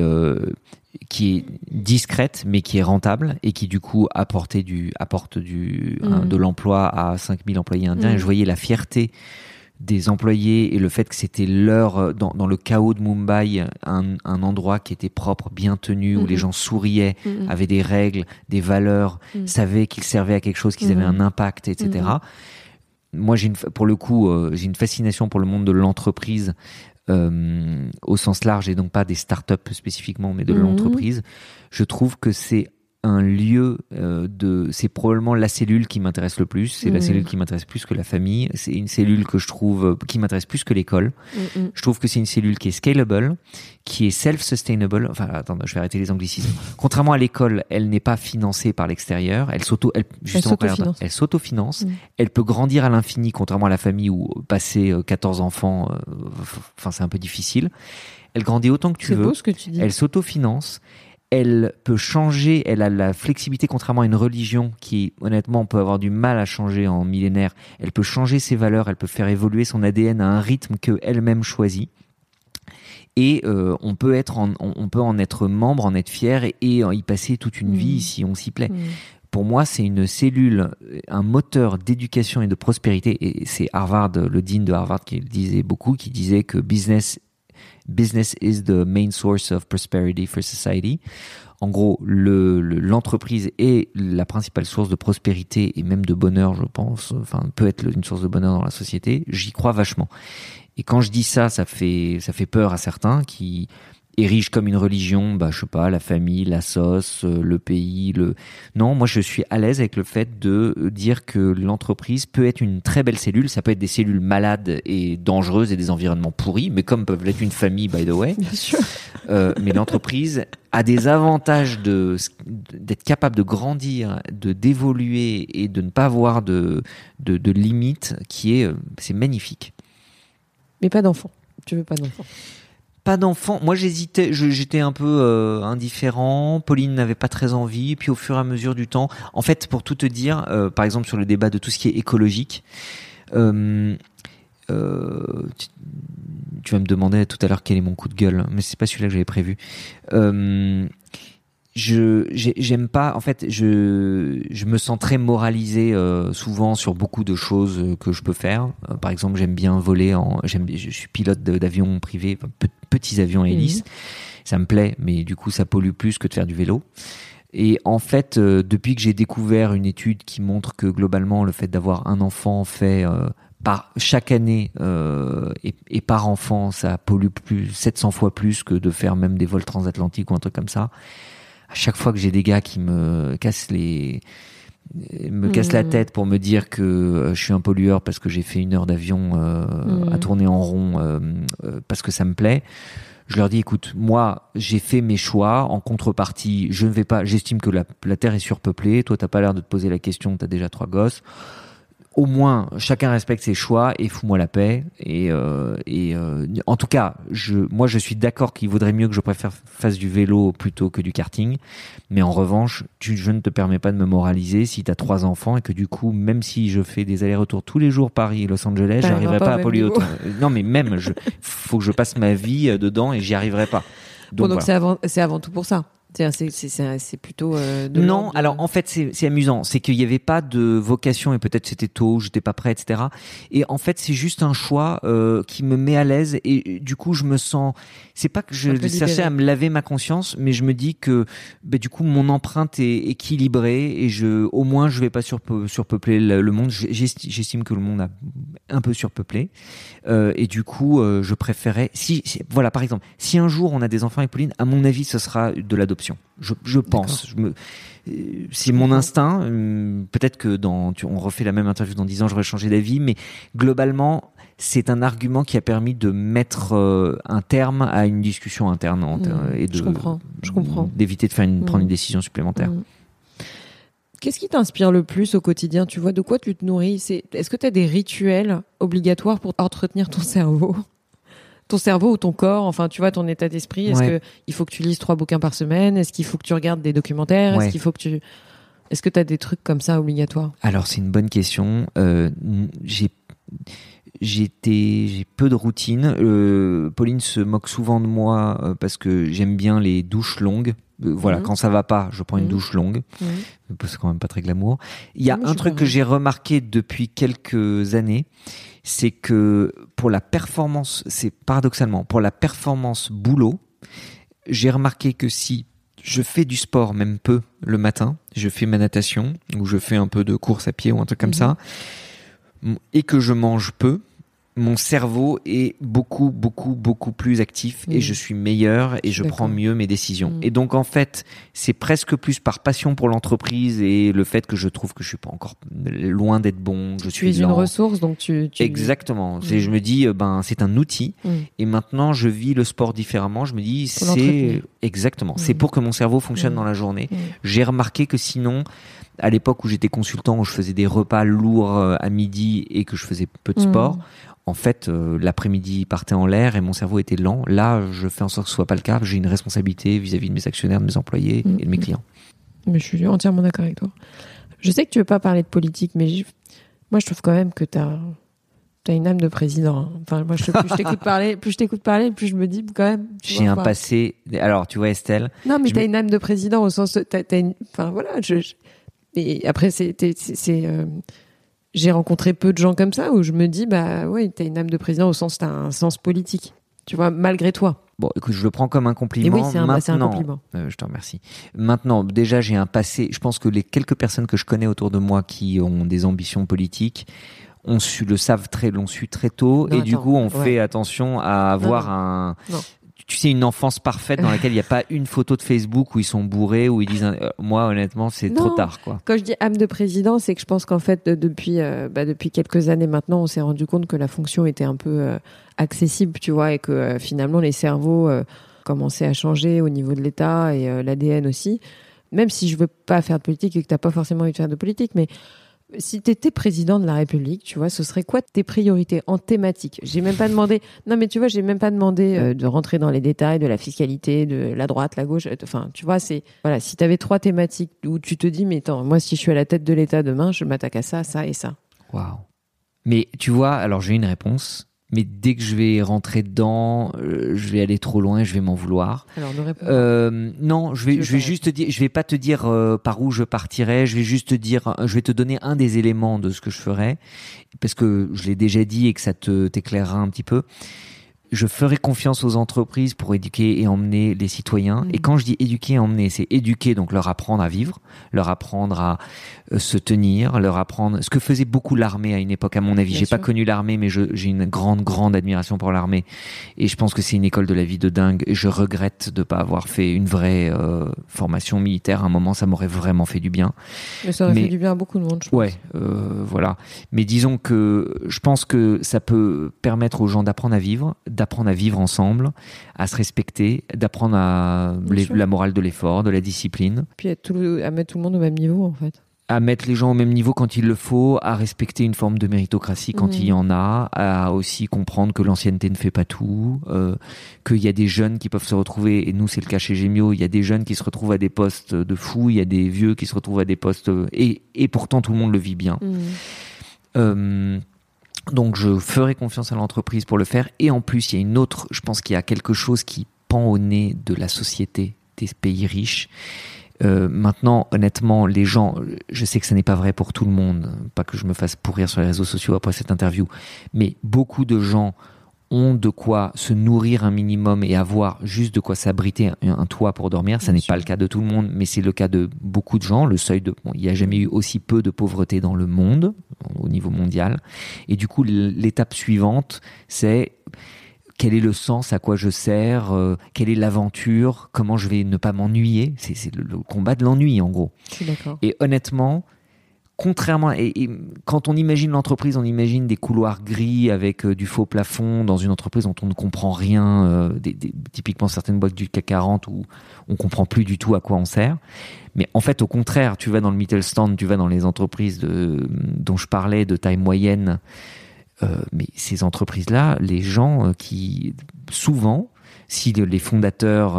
qui est discrète, mais qui est rentable et qui du coup apportait du, apporte du, Mhm. de l'emploi à 5000 employés indiens. Mhm. Et je voyais la fierté des employés et le fait que c'était leur dans, dans le chaos de Mumbai un, un endroit qui était propre bien tenu où Mhm. les gens souriaient Mhm. avaient des règles des valeurs Mhm. savaient qu'ils servaient à quelque chose qu'ils Mhm. avaient un impact etc moi j'ai pour le coup euh, j'ai une fascination pour le monde de l'entreprise euh, au sens large et donc pas des startups spécifiquement mais de Mhm. l'entreprise je trouve que c'est un lieu euh, de c'est probablement la cellule qui m'intéresse le plus c'est la Mhm. cellule qui m'intéresse plus que la famille c'est une cellule que je trouve euh, qui m'intéresse plus que l'école Mm, mm. je trouve que c'est une cellule qui est scalable, qui est self-sustainable. Enfin, attends, je vais arrêter les anglicismes. Contrairement à l'école, elle n'est pas financée par l'extérieur. Elle s'auto, elle, justement, s'autofinance. regarde, elle s'autofinance. Mm. Elle peut grandir à l'infini, contrairement à la famille où passer euh, 14 enfants, euh, enfin, c'est un peu difficile. Elle grandit autant que tu C'est veux. beau ce que tu dis. Elle s'autofinance. Elle peut changer, elle a la flexibilité contrairement à une religion qui, honnêtement, peut avoir du mal à changer en millénaire. Elle peut changer ses valeurs, elle peut faire évoluer son ADN à un rythme que elle-même choisit. Et euh, on peut être, en, on on peut en être membre, en être fier et, et y passer toute une Mhm. vie si on s'y plaît. Mm. Pour moi, c'est une cellule, un moteur d'éducation et de prospérité. Et c'est Harvard, le dean de Harvard qui le disait beaucoup, qui disait que business, business is the main source of prosperity for society. En gros, le- le- l'entreprise est la principale source de prospérité et même de bonheur, je pense. Enfin, peut être une source de bonheur dans la société. J'y crois vachement. Et quand je dis ça, ça fait, ça fait peur à certains qui érigent comme une religion, bah, je sais pas, la famille, la sauce, euh, le pays, le, non, moi je suis à l'aise avec le fait de dire que l'entreprise peut être une très belle cellule. Ça peut être des cellules malades et dangereuses et des environnements pourris, mais comme peuvent l'être une famille, by the way. Bien sûr. Euh, mais l'entreprise a des avantages de d'être capable de grandir, de d'évoluer et de ne pas avoir de de, de limites, qui est euh, c'est magnifique. Mais pas d'enfant. Tu veux pas d'enfant. Pas d'enfant. Moi, j'hésitais. J'étais un peu euh, indifférent. Pauline n'avait pas très envie. Puis, au fur et à mesure du temps, en fait, pour tout te dire, euh, par exemple sur le débat de tout ce qui est écologique, euh, tu, tu vas me demander tout à l'heure quel est mon coup de gueule, mais c'est pas celui-là que j'avais prévu. Euh, je j'aime pas en fait je je me sens très moralisé euh, souvent sur beaucoup de choses que je peux faire. Euh, par exemple j'aime bien voler en j'aime je suis pilote d'avions privés enfin, petits avions à hélice. Ça me plaît mais du coup ça pollue plus que de faire du vélo. Et en fait euh, depuis que j'ai découvert une étude qui montre que globalement le fait d'avoir un enfant fait euh, par chaque année euh, et, et par enfant ça pollue plus 700 fois plus que de faire même des vols transatlantiques ou un truc comme ça à chaque fois que j'ai des gars qui me cassent les me cassent la Mhm. tête pour me dire que euh, je suis un pollueur parce que j'ai fait une heure d'avion euh, Mhm. à tourner en rond euh, parce que ça me plaît je leur dis écoute moi j'ai fait mes choix en contrepartie je ne vais pas j'estime que la, la terre est surpeuplée toi t'as pas l'air de te poser la question t'as déjà trois gosses au moins chacun respecte ses choix et fous-moi la paix. Et, euh, et euh, en tout cas je moi je suis d'accord qu'il vaudrait mieux que je préfère fasse du vélo plutôt que du karting. Mais en revanche tu, je ne te permets pas de me moraliser si tu as trois enfants et que du coup même si je fais des allers-retours tous les jours Paris Los Angeles T'arriveras j'arriverai pas à polluer autant. Non mais même je faut que je passe ma vie euh, dedans et j'y arriverai pas. Bon, donc voilà. c'est avant, c'est avant tout pour ça. C'est- plutôt. euh, de Non, de- alors en fait c'est amusant, c'est qu'il n'y avait pas de vocation et peut-être c'était tôt, j'étais pas prêt, etc. Et en fait c'est juste un choix euh, qui me met à l'aise et du coup je me sens, c'est pas que je cherchais à me laver ma conscience, mais je me dis que bah, du coup mon empreinte est équilibrée et je, au moins je vais pas surpe- surpeupler le, le monde. J'esti- J'estime que le monde a un peu surpeuplé euh, et du coup je préférais, si, si- voilà par exemple, si un jour on a des enfants avec Pauline, à mon avis ce sera de l'adoption. Je, je pense. Je me, euh, c'est mon instinct. Hum, Peut-être que dans, tu- on refait la même interview dans 10 ans, j'aurais changé d'avis, mais globalement, c'est un argument qui a permis de mettre euh, un terme à une discussion interne en- Mmh, et de je comprends, je comprends. d'éviter de faire une, prendre Mmh. une décision supplémentaire. Mm. Qu'est-ce qui t'inspire le plus au quotidien? Tu vois, de quoi tu te nourris? Est-ce que tu as des rituels obligatoires pour entretenir ton cerveau? Ton cerveau ou ton corps, enfin, tu vois, ton état d'esprit. Est-ce Ouais. que il faut que tu lises trois bouquins par semaine? Est-ce qu'il faut que tu regardes des documentaires? Ouais. Est-ce qu'il faut que tu. Est-ce que tu as des trucs comme ça obligatoires? Alors c'est une bonne question. Euh, j'ai j'étais j'ai peu de routine. Euh, Pauline se moque souvent de moi euh, parce que j'aime bien les douches longues. Euh, voilà, Mhm. quand ça va pas, je prends une Mhm. douche longue. C'est quand même pas très glamour. Il y a Ah, un truc que j'ai remarqué depuis quelques années, c'est que pour la performance, c'est paradoxalement pour la performance boulot, j'ai remarqué que si je fais du sport, même peu, le matin, je fais ma natation ou je fais un peu de course à pied ou un truc comme Mhm. ça, et que je mange peu, mon cerveau est beaucoup, beaucoup, beaucoup plus actif et Mhm. je suis meilleur et Je prends mieux mes décisions. Mhm. Et donc, en fait, c'est presque plus par passion pour l'entreprise et le fait que je trouve que je suis pas encore loin d'être bon, je Tu suis es une ressource, donc tu. tu... Exactement. Mhm. je me dis, euh, ben, c'est un outil. Mm. Et maintenant, je vis le sport différemment. Je me dis, c'est exactement. C'est pour que mon cerveau fonctionne dans la journée. Mm. J'ai remarqué que sinon, à l'époque où j'étais consultant, où je faisais des repas lourds euh, à midi et que je faisais peu de Mm. sport, en fait, euh, l'après-midi partait en l'air et mon cerveau était lent. Là, je fais en sorte que ce soit pas le cas. J'ai une responsabilité vis-à-vis de mes actionnaires, de mes employés Mm. et de mes clients. Mais je suis entièrement d'accord avec toi. Je sais que tu veux pas parler de politique, mais je- moi, je trouve quand même que tu as, une âme de président. hein. Enfin, moi, je, plus je t'écoute parler, plus je t'écoute parler, plus je me dis quand même. J'ai un passé. Alors, tu vois, Estelle, Non, mais tu as me- une âme de président au sens. T'as une, enfin, voilà. Je- et après, c'est. J'ai rencontré peu de gens comme ça où je me dis, bah ouais, tu as une âme de président au sens, tu as un sens politique. Tu vois, malgré toi. Bon, écoute, je le prends comme un Et compliment. oui, c'est un, bah, un compliment. euh, je te remercie. Maintenant, déjà, j'ai un passé. Je pense que les quelques personnes que je connais autour de moi qui ont des ambitions politiques ont su le savent très, l'ont su très tôt, Non, et du coup, on ouais. fait attention à avoir non. un. Tu sais, une enfance parfaite dans laquelle il n'y a pas une photo de Facebook où ils sont bourrés, où ils disent, euh, moi, honnêtement, c'est trop tard, quoi. Quand je dis âme de président, c'est que je pense qu'en fait, de- depuis, euh, bah, depuis quelques années maintenant, on s'est rendu compte que la fonction était un peu euh, accessible, tu vois, et que euh, finalement, les cerveaux euh, commençaient à changer au niveau de l'État et euh, l'ADN aussi. Même si je veux pas faire de politique et que t'as pas forcément envie de faire de politique, mais si tu étais président de la République, tu vois, ce serait quoi tes priorités en thématique? J'ai même pas demandé. Non, mais tu vois, j'ai même pas demandé euh, de rentrer dans les détails de la fiscalité, de la droite, la gauche. euh, Enfin, tu vois, c'est voilà. Si tu avais trois thématiques où tu te dis, mais attends, moi, si je suis à la tête de l'État demain, je m'attaque à ça, ça et ça. Waouh. Mais tu vois, alors j'ai une réponse, mais dès que je vais rentrer dedans, euh, je vais aller trop loin je vais m'en vouloir. Alors, Euh, non, je vais, je vais pas juste te dire, je vais pas te dire euh, par où je partirai. Je vais juste te dire, je vais te donner un des éléments de ce que je ferai, parce que je l'ai déjà dit et que ça te t'éclairera un petit peu. Je ferai confiance aux entreprises pour éduquer et emmener les citoyens. Et quand je dis éduquer et emmener, c'est éduquer, donc leur apprendre à vivre, leur apprendre à euh, se tenir, leur apprendre ce que faisait beaucoup l'armée à une époque. À mon avis, j'ai pas connu l'armée, mais j'ai une grande, grande admiration pour l'armée. Et je pense que c'est une école de la vie de dingue. Je regrette de pas avoir fait une vraie euh, formation militaire. À un moment, ça m'aurait vraiment fait du bien. Mais ça aurait mais- fait du bien à beaucoup de monde, je pense. Ouais, euh, voilà. Mais disons que je pense que ça peut permettre aux gens d'apprendre à vivre, d'apprendre à vivre ensemble, à se respecter, d'apprendre à les- la morale de l'effort, de la discipline, Puis à, tout le- à mettre tout le monde au même niveau, en fait. à mettre les gens au même niveau quand il le faut, à respecter une forme de méritocratie quand Mhm. il y en a, à aussi comprendre que l'ancienneté ne fait pas tout, euh, qu'il y a des jeunes qui peuvent se retrouver, et nous c'est le cas chez Gemio, il y a des jeunes qui se retrouvent à des postes de fou, il y a des vieux qui se retrouvent à des postes, et, et pourtant tout le monde le vit bien. Euh, donc je ferai confiance à l'entreprise pour le faire. Et en plus, il y a une autre, je pense qu'il y a quelque chose qui pend au nez de la société des pays riches. Euh, maintenant, honnêtement, les gens, je sais que ce n'est pas vrai pour tout le monde, pas que je me fasse pourrir sur les réseaux sociaux après cette interview, mais beaucoup de gens ont de quoi se nourrir un minimum et avoir juste de quoi s'abriter un, un toit pour dormir. Ça n'est pas le cas de tout le monde, mais c'est le cas de beaucoup de gens. Le seuil de, bon, il n'y a jamais eu aussi peu de pauvreté dans le monde, au niveau mondial. Et du coup, l'étape suivante, c'est quel est le sens, à quoi je sers, euh, quelle est l'aventure, comment je vais ne pas m'ennuyer. C'est le, le combat de l'ennui, en gros. Je suis d'accord. Et honnêtement, contrairement, et, et quand on imagine l'entreprise, on imagine des couloirs gris avec euh, du faux plafond dans une entreprise dont on ne comprend rien, euh, des, des- typiquement certaines boîtes du CAC 40 où on comprend plus du tout à quoi on sert. Mais en fait, au contraire, tu vas dans le Mittelstand, tu vas dans les entreprises de, dont je parlais de taille moyenne. euh, mais ces entreprises-là, les gens qui, souvent, si le- les fondateurs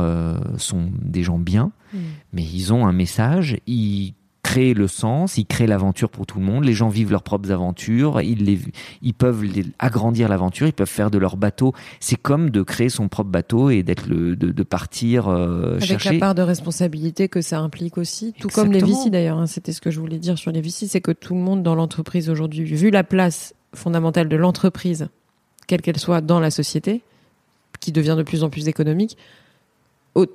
sont des gens bien, Mm. mais ils ont un message, ils créent le sens, ils créent l'aventure pour tout le monde, les gens vivent leurs propres aventures, ils, les, ils peuvent les- agrandir l'aventure, ils peuvent faire de leur bateau. C'est comme de créer son propre bateau et d'être le, de, de partir euh, Avec chercher. la part de responsabilité que ça implique aussi, tout comme les. VC d'ailleurs, hein, c'était ce que je voulais dire sur les VC, c'est que tout le monde dans l'entreprise aujourd'hui, vu la place fondamentale de l'entreprise, quelle qu'elle soit dans la société, qui devient de plus en plus économique,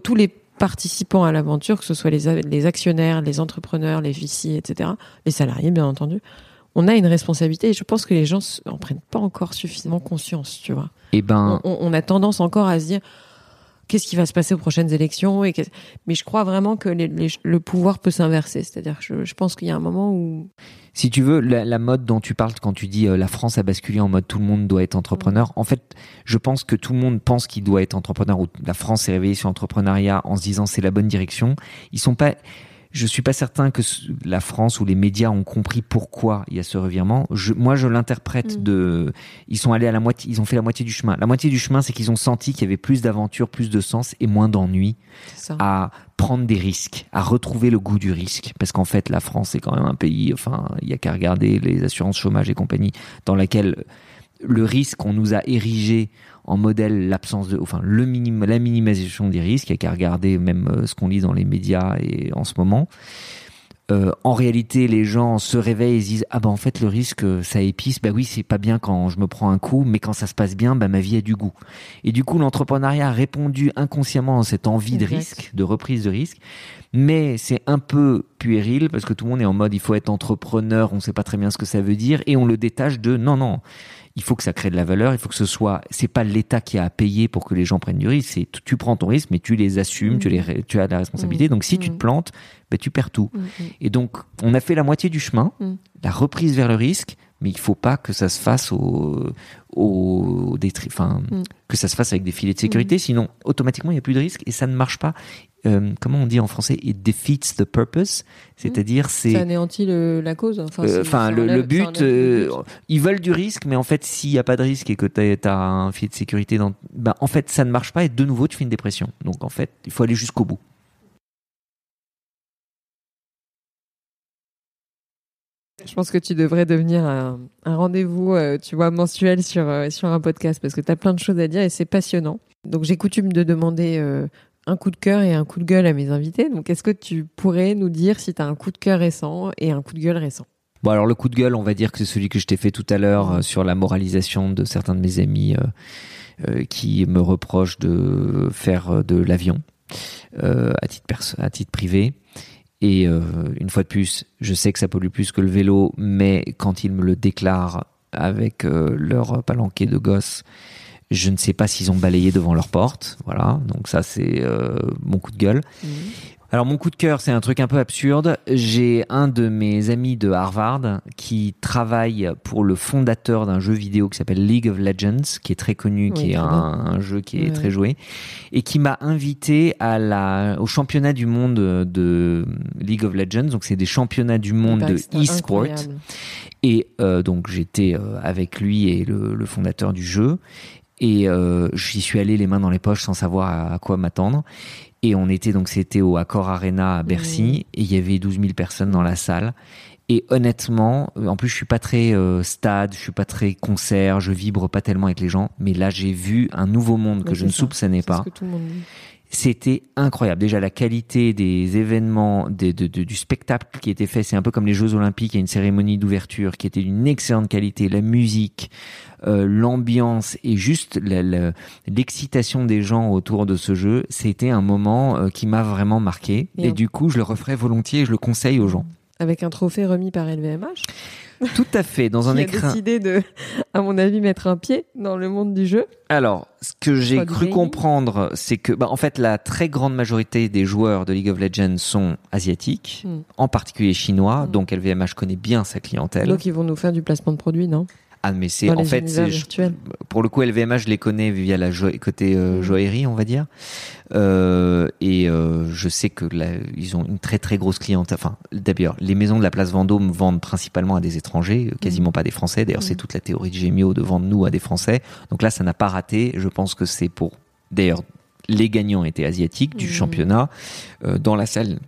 tous les participants à l'aventure, que ce soit les, actionnaires, les entrepreneurs, les VC, etc., les salariés bien entendu, on a une responsabilité et je pense que les gens en prennent pas encore suffisamment conscience, tu vois Et ben, on, on a tendance encore à se dire qu'est-ce qui va se passer aux prochaines élections et mais je crois vraiment que les- les- le pouvoir peut s'inverser c'est-à-dire que je, je pense qu'il y a un moment où si tu veux, la, la mode dont tu parles quand tu dis euh, la France a basculé en mode tout le monde doit être entrepreneur, en fait, je pense que tout le monde pense qu'il doit être entrepreneur ou la France s'est réveillée sur l'entrepreneuriat en se disant c'est la bonne direction. Ils sont pas. Je suis pas certain que la France ou les médias ont compris pourquoi il y a ce revirement. Je, moi, je l'interprète Mm. de. Ils sont allés à la moitié. Ils ont fait la moitié du chemin. La moitié du chemin, c'est qu'ils ont senti qu'il y avait plus d'aventure, plus de sens et moins d'ennui à prendre des risques, à retrouver le goût du risque. Parce qu'en fait, la France est quand même un pays, enfin, il y a qu'à regarder les assurances chômage et compagnie, dans laquelle le risque, on nous a érigé en modèle l'absence de, enfin, le la minimisation des risques, il y a qu'à regarder même euh, ce qu'on lit dans les médias et en ce moment. Euh, en réalité, les gens se réveillent et se disent ah ben en fait le risque euh, ça épice. Bah oui c'est pas bien quand je me prends un coup, mais quand ça se passe bien, bah ma vie a du goût. Et du coup l'entrepreneuriat a répondu inconsciemment à cette envie de risque, de reprise de risque. Mais c'est un peu puéril parce que tout le monde est en mode il faut être entrepreneur, on sait pas très bien ce que ça veut dire et on le détache de non non. Il faut que ça crée de la valeur, il faut que ce soit. C'est pas l'État qui a à payer pour que les gens prennent du risque. C'est tu prends ton risque, mais tu les assumes, tu les, tu as la responsabilité. Donc si tu te Mhm. plantes, ben, tu perds tout. Mm, mm. Et donc, on a fait la moitié du chemin, Mm. la reprise vers le risque, mais il faut pas que ça se fasse au, au détri- Mm. que ça se fasse avec des filets de sécurité, sinon automatiquement il n'y a plus de risque et ça ne marche pas. Euh, comment on dit en français It defeats the purpose, c'est-à-dire c'est ça anéantit le- la cause enfin, euh, Enfin, le, enlève- le ça but, enlève le euh, but. ils veulent du risque, mais en fait, s'il n'y a pas de risque et que tu as, un filet de sécurité, dans, ben, en fait, ça ne marche pas et de nouveau, tu fais une dépression. Donc, en fait, il faut aller jusqu'au bout. Je pense que tu devrais devenir un, rendez-vous, euh, tu vois, mensuel sur, euh, sur un podcast parce que tu as plein de choses à dire et c'est passionnant. Donc j'ai coutume de demander euh, un coup de cœur et un coup de gueule à mes invités. Donc est-ce que tu pourrais nous dire si tu as un coup de cœur récent et un coup de gueule récent? Bon alors le coup de gueule, on va dire que c'est celui que je t'ai fait tout à l'heure sur la moralisation de certains de mes amis qui me reprochent de faire de l'avion à titre à titre privé. Et euh, une fois de plus, je sais que ça pollue plus que le vélo, mais quand ils me le déclarent avec euh, leur palanquet de gosse, je ne sais pas s'ils ont balayé devant leur porte. Voilà, donc ça c'est euh, mon coup de gueule. Mmh. Alors mon coup de cœur, c'est un truc un peu absurde. J'ai un de mes amis de Harvard qui travaille pour le fondateur d'un jeu vidéo qui s'appelle League of Legends, qui est très connu, qui est un, jeu qui est très joué, et qui m'a invité à la, au championnat du monde de League of Legends. Donc c'est des championnats du monde de e-sport. Et euh, donc j'étais euh, avec lui et le, le fondateur du jeu. Et euh, j'y suis allé les mains dans les poches sans savoir à quoi m'attendre. Et on était donc, c'était au Accor Arena à Bercy, et il y avait 12 000 personnes dans la salle. Et honnêtement, en plus je suis pas très euh, stade, je suis pas très concert, je vibre pas tellement avec les gens, mais là j'ai vu un nouveau monde que je ne soupçonnais pas. C'était incroyable. Déjà la qualité des événements, des, de, du spectacle qui était fait, c'est un peu comme les Jeux Olympiques. Il y a une cérémonie d'ouverture qui était d'une excellente qualité. La musique, euh, l'ambiance et juste l'excitation des gens autour de ce jeu, c'était un moment euh, qui m'a vraiment marqué. Et, du coup, je le referai volontiers et je le conseille aux gens. Avec un trophée remis par LVMH Tout à fait, dans un écran. décidé de, à mon avis, mettre un pied dans le monde du jeu. Alors, ce que j'ai cru comprendre, c'est que, bah, en fait, la très grande majorité des joueurs de League of Legends sont asiatiques, hmm. en particulier chinois, hmm. donc LVMH connaît bien sa clientèle. Donc, ils vont nous faire du placement de produits, non? Ah mais c'est en fait pour le coup LVMH je les connais via la côté euh, mm. joaillerie on va dire. Euh, et euh, je sais que là, ils ont une très très grosse clientèle. Enfin d'ailleurs les maisons de la place Vendôme vendent principalement à des étrangers quasiment mm. pas des Français. D'ailleurs c'est mm. toute la théorie de Gémio de vendre nous à des Français. Donc là ça n'a pas raté. Je pense que c'est pour d'ailleurs les gagnants étaient asiatiques du championnat dans la salle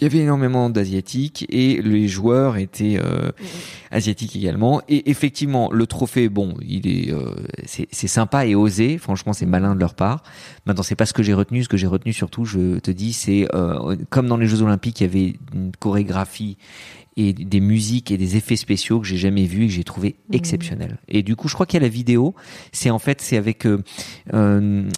il y avait énormément d'asiatiques et les joueurs étaient euh, mm-hmm. asiatiques également. Et effectivement, le trophée, bon, il est, euh, c'est sympa et osé. Franchement, c'est malin de leur part. Maintenant, c'est pas ce que j'ai retenu. Ce que j'ai retenu surtout, je te dis, c'est euh, comme dans les Jeux Olympiques, il y avait une chorégraphie et des musiques et des effets spéciaux que j'ai jamais vus et que j'ai trouvé mmh. exceptionnels. Et du coup, je crois qu'il y a la vidéo. C'est en fait, c'est avec, euh, euh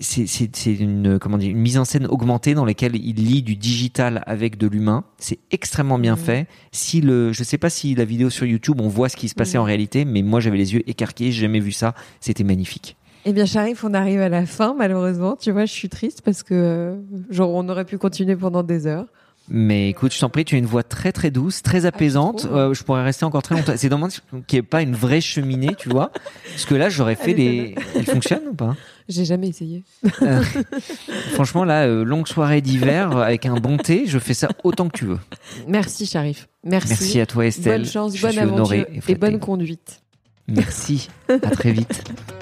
c'est une comment dire, une mise en scène augmentée dans laquelle il lit du digital avec de l'humain. C'est extrêmement bien mmh. fait. Si le, je sais pas si la vidéo sur YouTube, on voit ce qui se passait en mmh. réalité, mais moi j'avais les yeux écarquillés, j'ai jamais vu ça. C'était magnifique. Eh bien, Sharif, on arrive à la fin, malheureusement. Tu vois, je suis triste parce que, genre, on aurait pu continuer pendant des heures. Mais écoute, je t'en prie, tu as une voix très très douce, très ah, apaisante. Euh, je pourrais rester encore très longtemps. C'est dommage qu'il n'y ait pas une vraie cheminée, tu vois. Parce que là, j'aurais fait des. Elle fonctionne ou pas? J'ai jamais essayé. Euh, franchement, là, euh, longue soirée d'hiver avec un bon thé, je fais ça autant que tu veux. Merci, Sharif. Merci. Merci à toi, Estelle. Bonne chance, bonne aventure et bonne conduite. Merci. À très vite.